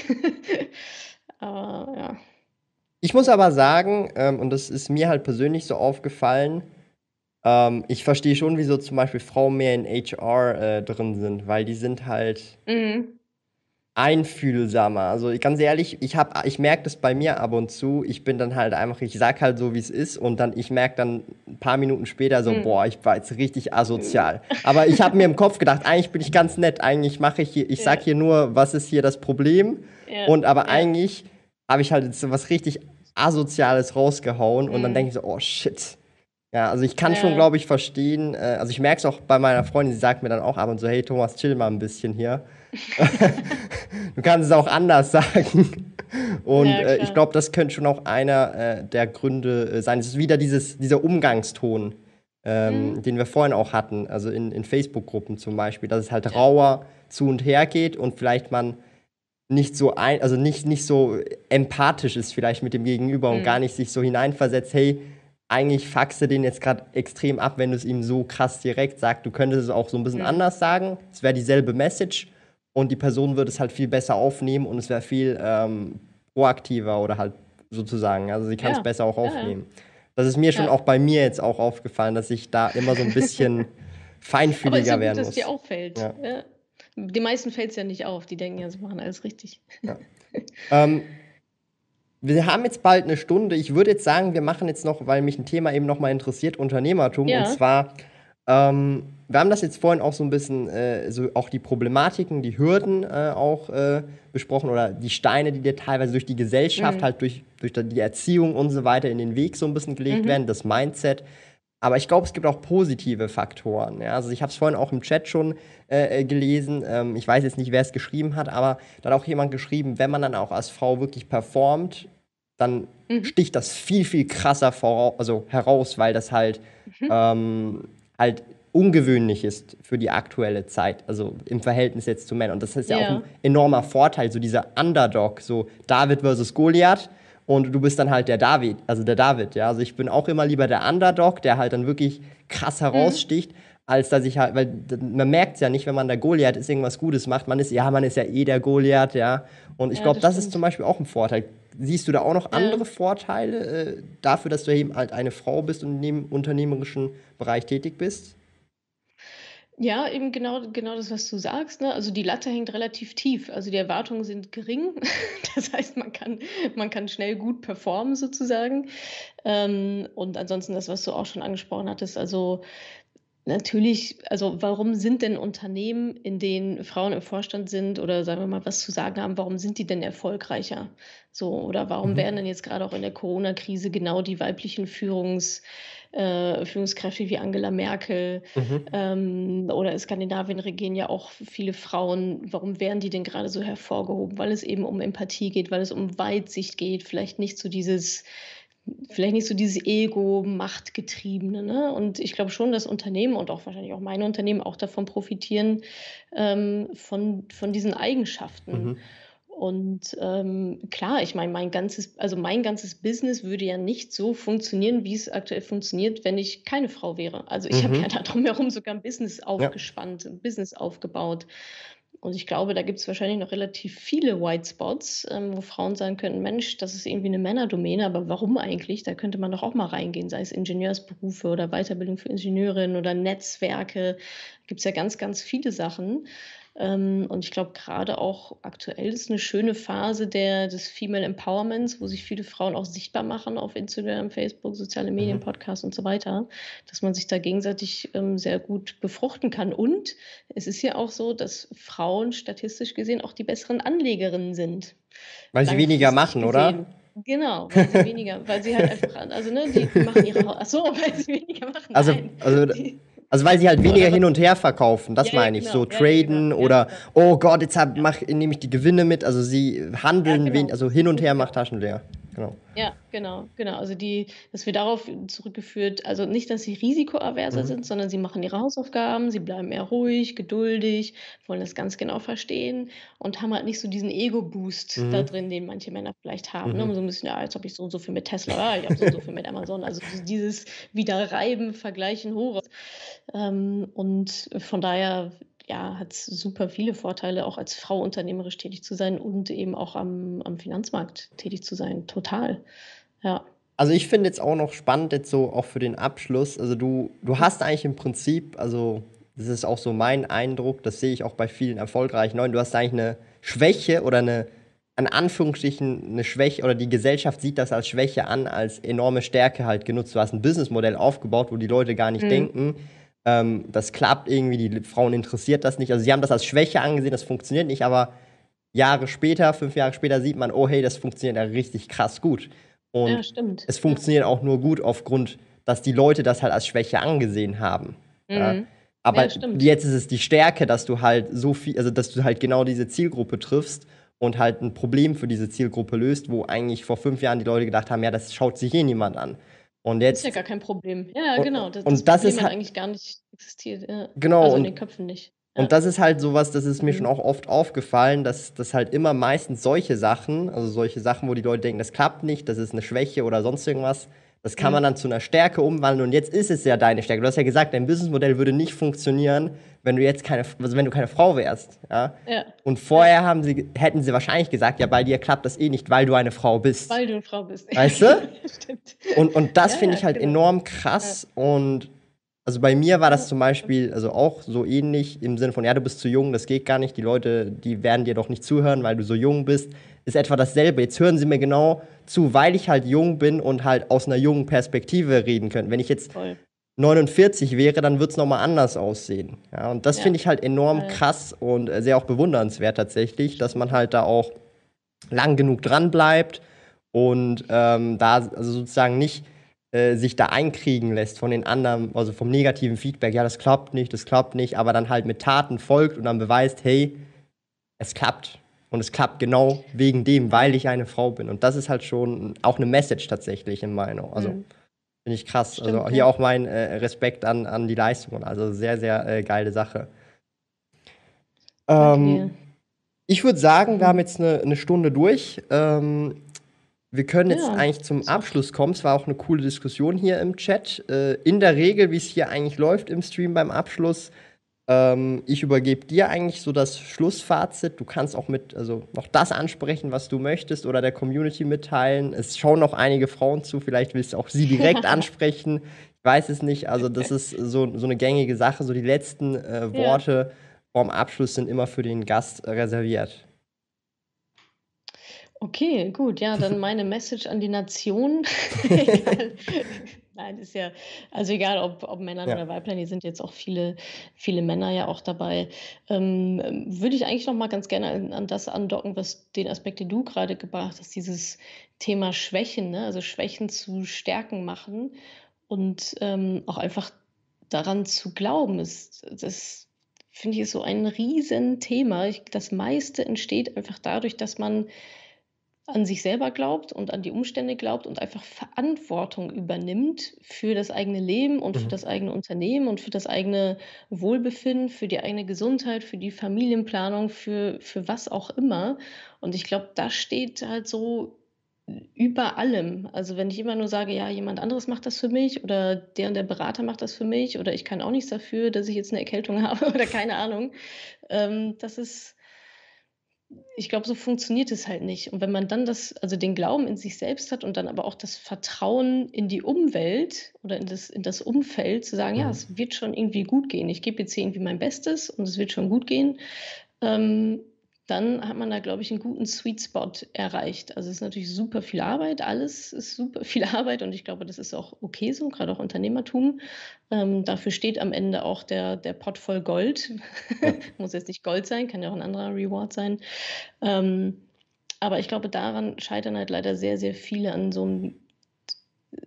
[laughs] aber ja. Ich muss aber sagen, ähm, und das ist mir halt persönlich so aufgefallen, ähm, ich verstehe schon, wieso zum Beispiel Frauen mehr in HR äh, drin sind, weil die sind halt. Mhm einfühlsamer. Also ganz ehrlich, ich hab, ich merke das bei mir ab und zu. Ich bin dann halt einfach, ich sag halt so, wie es ist und dann, ich merke dann ein paar Minuten später so, mhm. boah, ich war jetzt richtig asozial. Aber ich habe mir im Kopf gedacht, eigentlich bin ich ganz nett. Eigentlich mache ich hier, ich sag hier nur, was ist hier das Problem. Ja. Und aber ja. eigentlich habe ich halt jetzt so was richtig asoziales rausgehauen und dann mhm. denke ich so, oh shit. Ja, also ich kann ja. schon, glaube ich, verstehen. Äh, also ich merke es auch bei meiner Freundin, sie sagt mir dann auch ab und zu, hey Thomas, chill mal ein bisschen hier. [laughs] [laughs] du kannst es auch anders sagen. Und ja, äh, ich glaube, das könnte schon auch einer äh, der Gründe äh, sein. Es ist wieder dieses, dieser Umgangston, ähm, mhm. den wir vorhin auch hatten, also in, in Facebook-Gruppen zum Beispiel, dass es halt rauer zu und her geht und vielleicht man nicht so ein, also nicht, nicht so empathisch ist vielleicht mit dem Gegenüber mhm. und gar nicht sich so hineinversetzt, hey, eigentlich faxe den jetzt gerade extrem ab, wenn du es ihm so krass direkt sagst. Du könntest es auch so ein bisschen mhm. anders sagen. Es wäre dieselbe Message und die Person würde es halt viel besser aufnehmen und es wäre viel ähm, proaktiver oder halt sozusagen. Also sie kann es Ja, besser auch ja, ja. aufnehmen. Das ist mir schon Ja. auch bei mir jetzt auch aufgefallen, dass ich da immer so ein bisschen [laughs] Aber ist feinfühliger ja gut, werden dass muss. dir auffällt. Ja. Den meisten fällt es ja nicht auf. Die denken ja, sie machen alles richtig. [laughs] Ähm, wir haben jetzt bald eine Stunde. Ich würde jetzt sagen, wir machen jetzt noch, weil mich ein Thema eben noch mal interessiert, Unternehmertum. Ja. Und zwar, ähm, wir haben das jetzt vorhin auch so ein bisschen, äh, so auch die Problematiken, die Hürden äh, auch äh, besprochen oder die Steine, die dir teilweise durch die Gesellschaft, Mhm. halt durch, durch die Erziehung und so weiter in den Weg so ein bisschen gelegt Mhm. werden, das Mindset. Aber ich glaube, es gibt auch positive Faktoren. Ja? Also ich habe es vorhin auch im Chat schon äh, äh, gelesen. Ähm, ich weiß jetzt nicht, wer es geschrieben hat, aber da hat auch jemand geschrieben, wenn man dann auch als Frau wirklich performt, dann Mhm. sticht das viel, viel krasser also heraus, weil das halt, Mhm. ähm, halt ungewöhnlich ist für die aktuelle Zeit, also im Verhältnis jetzt zu Männern. Und das ist ja, Ja. auch ein enormer Vorteil, so dieser Underdog, so David versus Goliath. Und du bist dann halt der David, also der David, ja. Also ich bin auch immer lieber der Underdog, der halt dann wirklich krass Mhm. heraussticht, als dass ich halt, weil man merkt es ja nicht, wenn man der Goliath ist, irgendwas Gutes macht. Man ist, ja, man ist ja eh der Goliath, ja. Und ich Ja, glaube, das das, ist zum Beispiel auch ein Vorteil. Siehst du da auch noch Ja. andere Vorteile äh, dafür, dass du eben halt eine Frau bist und im unternehmerischen Bereich tätig bist? Ja, eben genau, genau das, was du sagst. Ne? Also die Latte hängt relativ tief. Also die Erwartungen sind gering. [laughs] Das heißt, man kann, man kann schnell gut performen sozusagen. Ähm, und ansonsten das, was du auch schon angesprochen hattest, also natürlich, also warum sind denn Unternehmen, in denen Frauen im Vorstand sind oder sagen wir mal was zu sagen haben, warum sind die denn erfolgreicher? So, oder warum Mhm. werden denn jetzt gerade auch in der Corona-Krise genau die weiblichen Führungs, äh, Führungskräfte wie Angela Merkel Mhm. ähm, oder in Skandinavien regieren ja auch viele Frauen. Warum werden die denn gerade so hervorgehoben? Weil es eben um Empathie geht, weil es um Weitsicht geht, vielleicht nicht so dieses, vielleicht nicht so dieses Ego, Machtgetriebene. Ne? Und ich glaube schon, dass Unternehmen und auch wahrscheinlich auch meine Unternehmen auch davon profitieren, ähm, von, von diesen Eigenschaften. Mhm. Und ähm, klar, ich meine, mein ganzes, also mein ganzes Business würde ja nicht so funktionieren, wie es aktuell funktioniert, wenn ich keine Frau wäre. Also ich habe Mhm. ja da drumherum sogar ein Business aufgespannt, ein Business aufgebaut. Und ich glaube, da gibt es wahrscheinlich noch relativ viele White Spots, ähm, wo Frauen sagen könnten, Mensch, das ist irgendwie eine Männerdomäne, aber warum eigentlich? Da könnte man doch auch mal reingehen, sei es Ingenieursberufe oder Weiterbildung für Ingenieurinnen oder Netzwerke. Da gibt es ja ganz, ganz viele Sachen. Ähm, und ich glaube, gerade auch aktuell ist eine schöne Phase der, des Female Empowerments, wo sich viele Frauen auch sichtbar machen auf Instagram, Facebook, soziale Medien, Mhm. Podcasts und so weiter, dass man sich da gegenseitig ähm, sehr gut befruchten kann. Und es ist ja auch so, dass Frauen statistisch gesehen auch die besseren Anlegerinnen sind. Weil sie weniger machen, oder? gesehen. Genau, weil sie weniger, weil sie halt einfach, also ne, die machen ihre, ach so, [laughs] weil sie weniger machen. Also, Nein. also, Die- also weil sie halt weniger hin und her verkaufen, das Ja, meine ich. genau. So Ja, ja, traden genau. Oder, genau. oh Gott, jetzt hab, mach, nehme ich die Gewinne mit. Also sie handeln, Ja, genau. wen, also hin und her macht Taschen leer. Genau. Ja, genau, genau. Also die, das wird darauf zurückgeführt, also nicht, dass sie risikoaverser Mhm. sind, sondern sie machen ihre Hausaufgaben, sie bleiben eher ruhig, geduldig, wollen das ganz genau verstehen und haben halt nicht so diesen Ego-Boost Mhm. da drin, den manche Männer vielleicht haben. Ne? Mhm. So ein bisschen, ja, jetzt habe ich so und so viel mit Tesla, ja, ich habe so und so viel mit Amazon. Also dieses Wiederreiben, Vergleichen, hoch. Ähm, und von daher ja, hat super viele Vorteile, auch als Frau unternehmerisch tätig zu sein und eben auch am, am Finanzmarkt tätig zu sein. Total. Ja. Also ich finde jetzt auch noch spannend, jetzt so auch für den Abschluss. Also du, du hast eigentlich im Prinzip, also das ist auch so mein Eindruck, das sehe ich auch bei vielen erfolgreichen Leuten, du hast eigentlich eine Schwäche oder eine, an Anführungsstrichen eine Schwäche oder die Gesellschaft sieht das als Schwäche an, als enorme Stärke halt genutzt. Du hast ein Businessmodell aufgebaut, wo die Leute gar nicht Mhm. denken, ähm, das klappt irgendwie, die Frauen interessiert das nicht. Also sie haben das als Schwäche angesehen, das funktioniert nicht, aber Jahre später, fünf Jahre später sieht man, oh hey, das funktioniert ja richtig krass gut. Und ja, stimmt. es funktioniert auch nur gut aufgrund, dass die Leute das halt als Schwäche angesehen haben. Ja. Mhm. Aber Ja, jetzt ist es die Stärke, dass du halt so viel, also dass du halt genau diese Zielgruppe triffst und halt ein Problem für diese Zielgruppe löst, wo eigentlich vor fünf Jahren die Leute gedacht haben, ja, das schaut sich eh niemand an. Und Ist jetzt, ja gar kein Problem. Ja, genau. Das, und das das ist halt- eigentlich gar nicht existiert. Ja. genau, Also in und den Köpfen nicht. Ja. Und das ist halt sowas, das ist mir Mhm. schon auch oft aufgefallen, dass das halt immer meistens solche Sachen, also solche Sachen, wo die Leute denken, das klappt nicht, das ist eine Schwäche oder sonst irgendwas, Das kann man dann zu einer Stärke umwandeln und jetzt ist es ja deine Stärke. Du hast ja gesagt, dein Businessmodell würde nicht funktionieren, wenn du jetzt keine, also wenn du keine Frau wärst. Ja? ja. Und vorher haben sie, hätten sie wahrscheinlich gesagt, ja, bei dir klappt das eh nicht, weil du eine Frau bist. Weil du eine Frau bist. Weißt du? [laughs] Stimmt. Und, und das ja, finde ich halt genau. enorm krass und also bei mir war das zum Beispiel also auch so ähnlich im Sinne von, ja, du bist zu jung, das geht gar nicht, die Leute, die werden dir doch nicht zuhören, weil du so jung bist ist etwa dasselbe. Jetzt hören Sie mir genau zu, weil ich halt jung bin und halt aus einer jungen Perspektive reden können. Wenn ich jetzt Voll. 49 wäre, dann wird es nochmal anders aussehen. Ja, und das ja. finde ich halt enorm krass und sehr auch bewundernswert tatsächlich, dass man halt da auch lang genug dran bleibt und ähm, da also sozusagen nicht äh, sich da einkriegen lässt von den anderen, also vom negativen Feedback, ja, das klappt nicht, das klappt nicht, aber dann halt mit Taten folgt und dann beweist, hey, es klappt. Und es klappt genau wegen dem, weil ich eine Frau bin. Und das ist halt schon auch eine Message tatsächlich in Meinung. Also mhm. Finde ich krass. Stimmt, also hier ja. auch mein äh, Respekt an, an die Leistungen. Also sehr, sehr äh, geile Sache. Ähm, ich würde sagen, wir haben jetzt eine, eine Stunde durch. Ähm, wir können jetzt ja. eigentlich zum Abschluss kommen. Es war auch eine coole Diskussion hier im Chat. Äh, in der Regel, wie es hier eigentlich läuft im Stream beim Abschluss, ähm, ich übergebe dir eigentlich so das Schlussfazit. Du kannst auch mit, also noch das ansprechen, was du möchtest oder der Community mitteilen. Es schauen noch einige Frauen zu, vielleicht willst du auch sie direkt [laughs] ansprechen. Ich weiß es nicht. Also, das ist so, so eine gängige Sache. So die letzten äh, Worte ja. vorm Abschluss sind immer für den Gast reserviert. Okay, gut. Ja, dann [laughs] meine Message an die Nation. [laughs] [laughs] Nein, ist ja, also egal ob, ob Männern Ja. oder Weiblein, hier sind jetzt auch viele, viele Männer ja auch dabei. Ähm, würde ich eigentlich noch mal ganz gerne an, an das andocken, was den Aspekt, den du gerade gebracht hast, dieses Thema Schwächen, ne? also Schwächen zu Stärken machen und ähm, auch einfach daran zu glauben. Ist, das finde ich ist so ein Riesenthema. Ich, das meiste entsteht einfach dadurch, dass man an sich selber glaubt und an die Umstände glaubt und einfach Verantwortung übernimmt für das eigene Leben und für mhm. das eigene Unternehmen und für das eigene Wohlbefinden, für die eigene Gesundheit, für die Familienplanung, für, für was auch immer. Und ich glaube, das steht halt so über allem. Also wenn ich immer nur sage, ja, jemand anderes macht das für mich oder der und der Berater macht das für mich oder ich kann auch nichts dafür, dass ich jetzt eine Erkältung [laughs] habe oder keine Ahnung, ähm, das ist ich glaube, so funktioniert es halt nicht. Und wenn man dann das, also den Glauben in sich selbst hat und dann aber auch das Vertrauen in die Umwelt oder in das, in das Umfeld, zu sagen, ja, mhm. es wird schon irgendwie gut gehen. Ich gebe jetzt hier irgendwie mein Bestes und es wird schon gut gehen. Ähm, dann hat man da, glaube ich, einen guten Sweet Spot erreicht. Also es ist natürlich super viel Arbeit, alles ist super viel [laughs] Arbeit und ich glaube, das ist auch okay so, gerade auch Unternehmertum. Ähm, dafür steht am Ende auch der, der Pot voll Gold. [laughs] Muss jetzt nicht Gold sein, kann ja auch ein anderer Reward sein. Ähm, aber ich glaube, daran scheitern halt leider sehr, sehr viele an so einem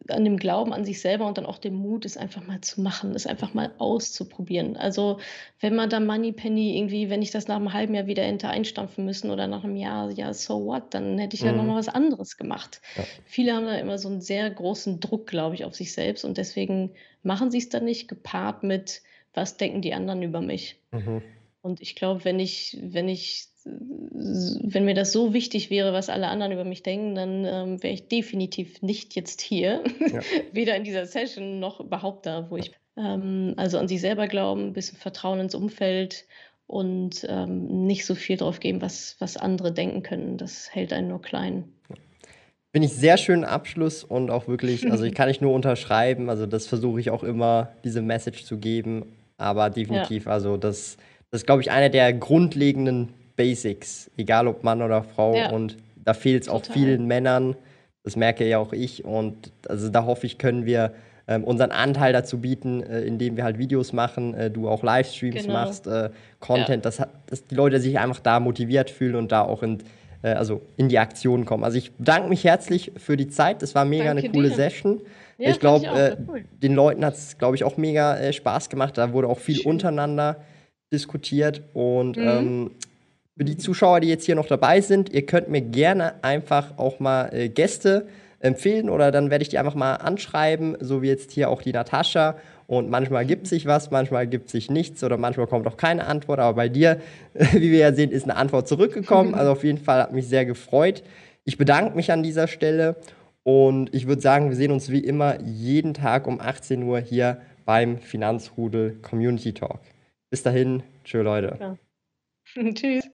an dem Glauben an sich selber und dann auch dem Mut, es einfach mal zu machen, es einfach mal auszuprobieren. Also wenn man da Moneypenny irgendwie, wenn ich das nach einem halben Jahr wieder hinter einstampfen müssen oder nach einem Jahr, ja, so what, dann hätte ich ja mhm. nochmal was anderes gemacht. Ja. Viele haben da immer so einen sehr großen Druck, glaube ich, auf sich selbst und deswegen machen sie es dann nicht, gepaart mit, was denken die anderen über mich. Mhm. Und ich glaube, wenn ich, wenn ich wenn mir das so wichtig wäre, was alle anderen über mich denken, dann ähm, wäre ich definitiv nicht jetzt hier, ja. [laughs] weder in dieser Session noch überhaupt da, wo ich. Ähm, also an sich selber glauben, ein bisschen Vertrauen ins Umfeld und ähm, nicht so viel drauf geben, was, was andere denken können. Das hält einen nur klein. Finde ich sehr schönen Abschluss und auch wirklich, [laughs] also ich kann nicht nur unterschreiben, also das versuche ich auch immer, diese Message zu geben, aber definitiv, ja. also das, das ist, glaube ich, einer der grundlegenden Basics, egal ob Mann oder Frau. Ja. Und da fehlt es auch vielen Männern. Das merke ja auch ich. Und also da hoffe ich, können wir ähm, unseren Anteil dazu bieten, äh, indem wir halt Videos machen, äh, du auch Livestreams genau. machst, äh, Content, ja. dass, dass die Leute sich einfach da motiviert fühlen und da auch in, äh, also in die Aktion kommen. Also ich bedanke mich herzlich für die Zeit. Das war mega Danke eine coole dir. Session. Ja, ich glaube, äh, cool. den Leuten hat es, glaube ich, auch mega äh, Spaß gemacht. Da wurde auch viel Schön. untereinander diskutiert und mhm. ähm, für die Zuschauer, die jetzt hier noch dabei sind, ihr könnt mir gerne einfach auch mal äh, Gäste empfehlen oder dann werde ich die einfach mal anschreiben, so wie jetzt hier auch die Natascha. Und manchmal gibt sich was, manchmal gibt sich nichts oder manchmal kommt auch keine Antwort. Aber bei dir, [laughs] wie wir ja sehen, ist eine Antwort zurückgekommen. [laughs] Also auf jeden Fall hat mich sehr gefreut. Ich bedanke mich an dieser Stelle Und ich würde sagen, wir sehen uns wie immer jeden Tag um 18 Uhr hier beim Finanzrudel Community Talk. Bis dahin, tschö Leute. Ja. [laughs] Tschüss.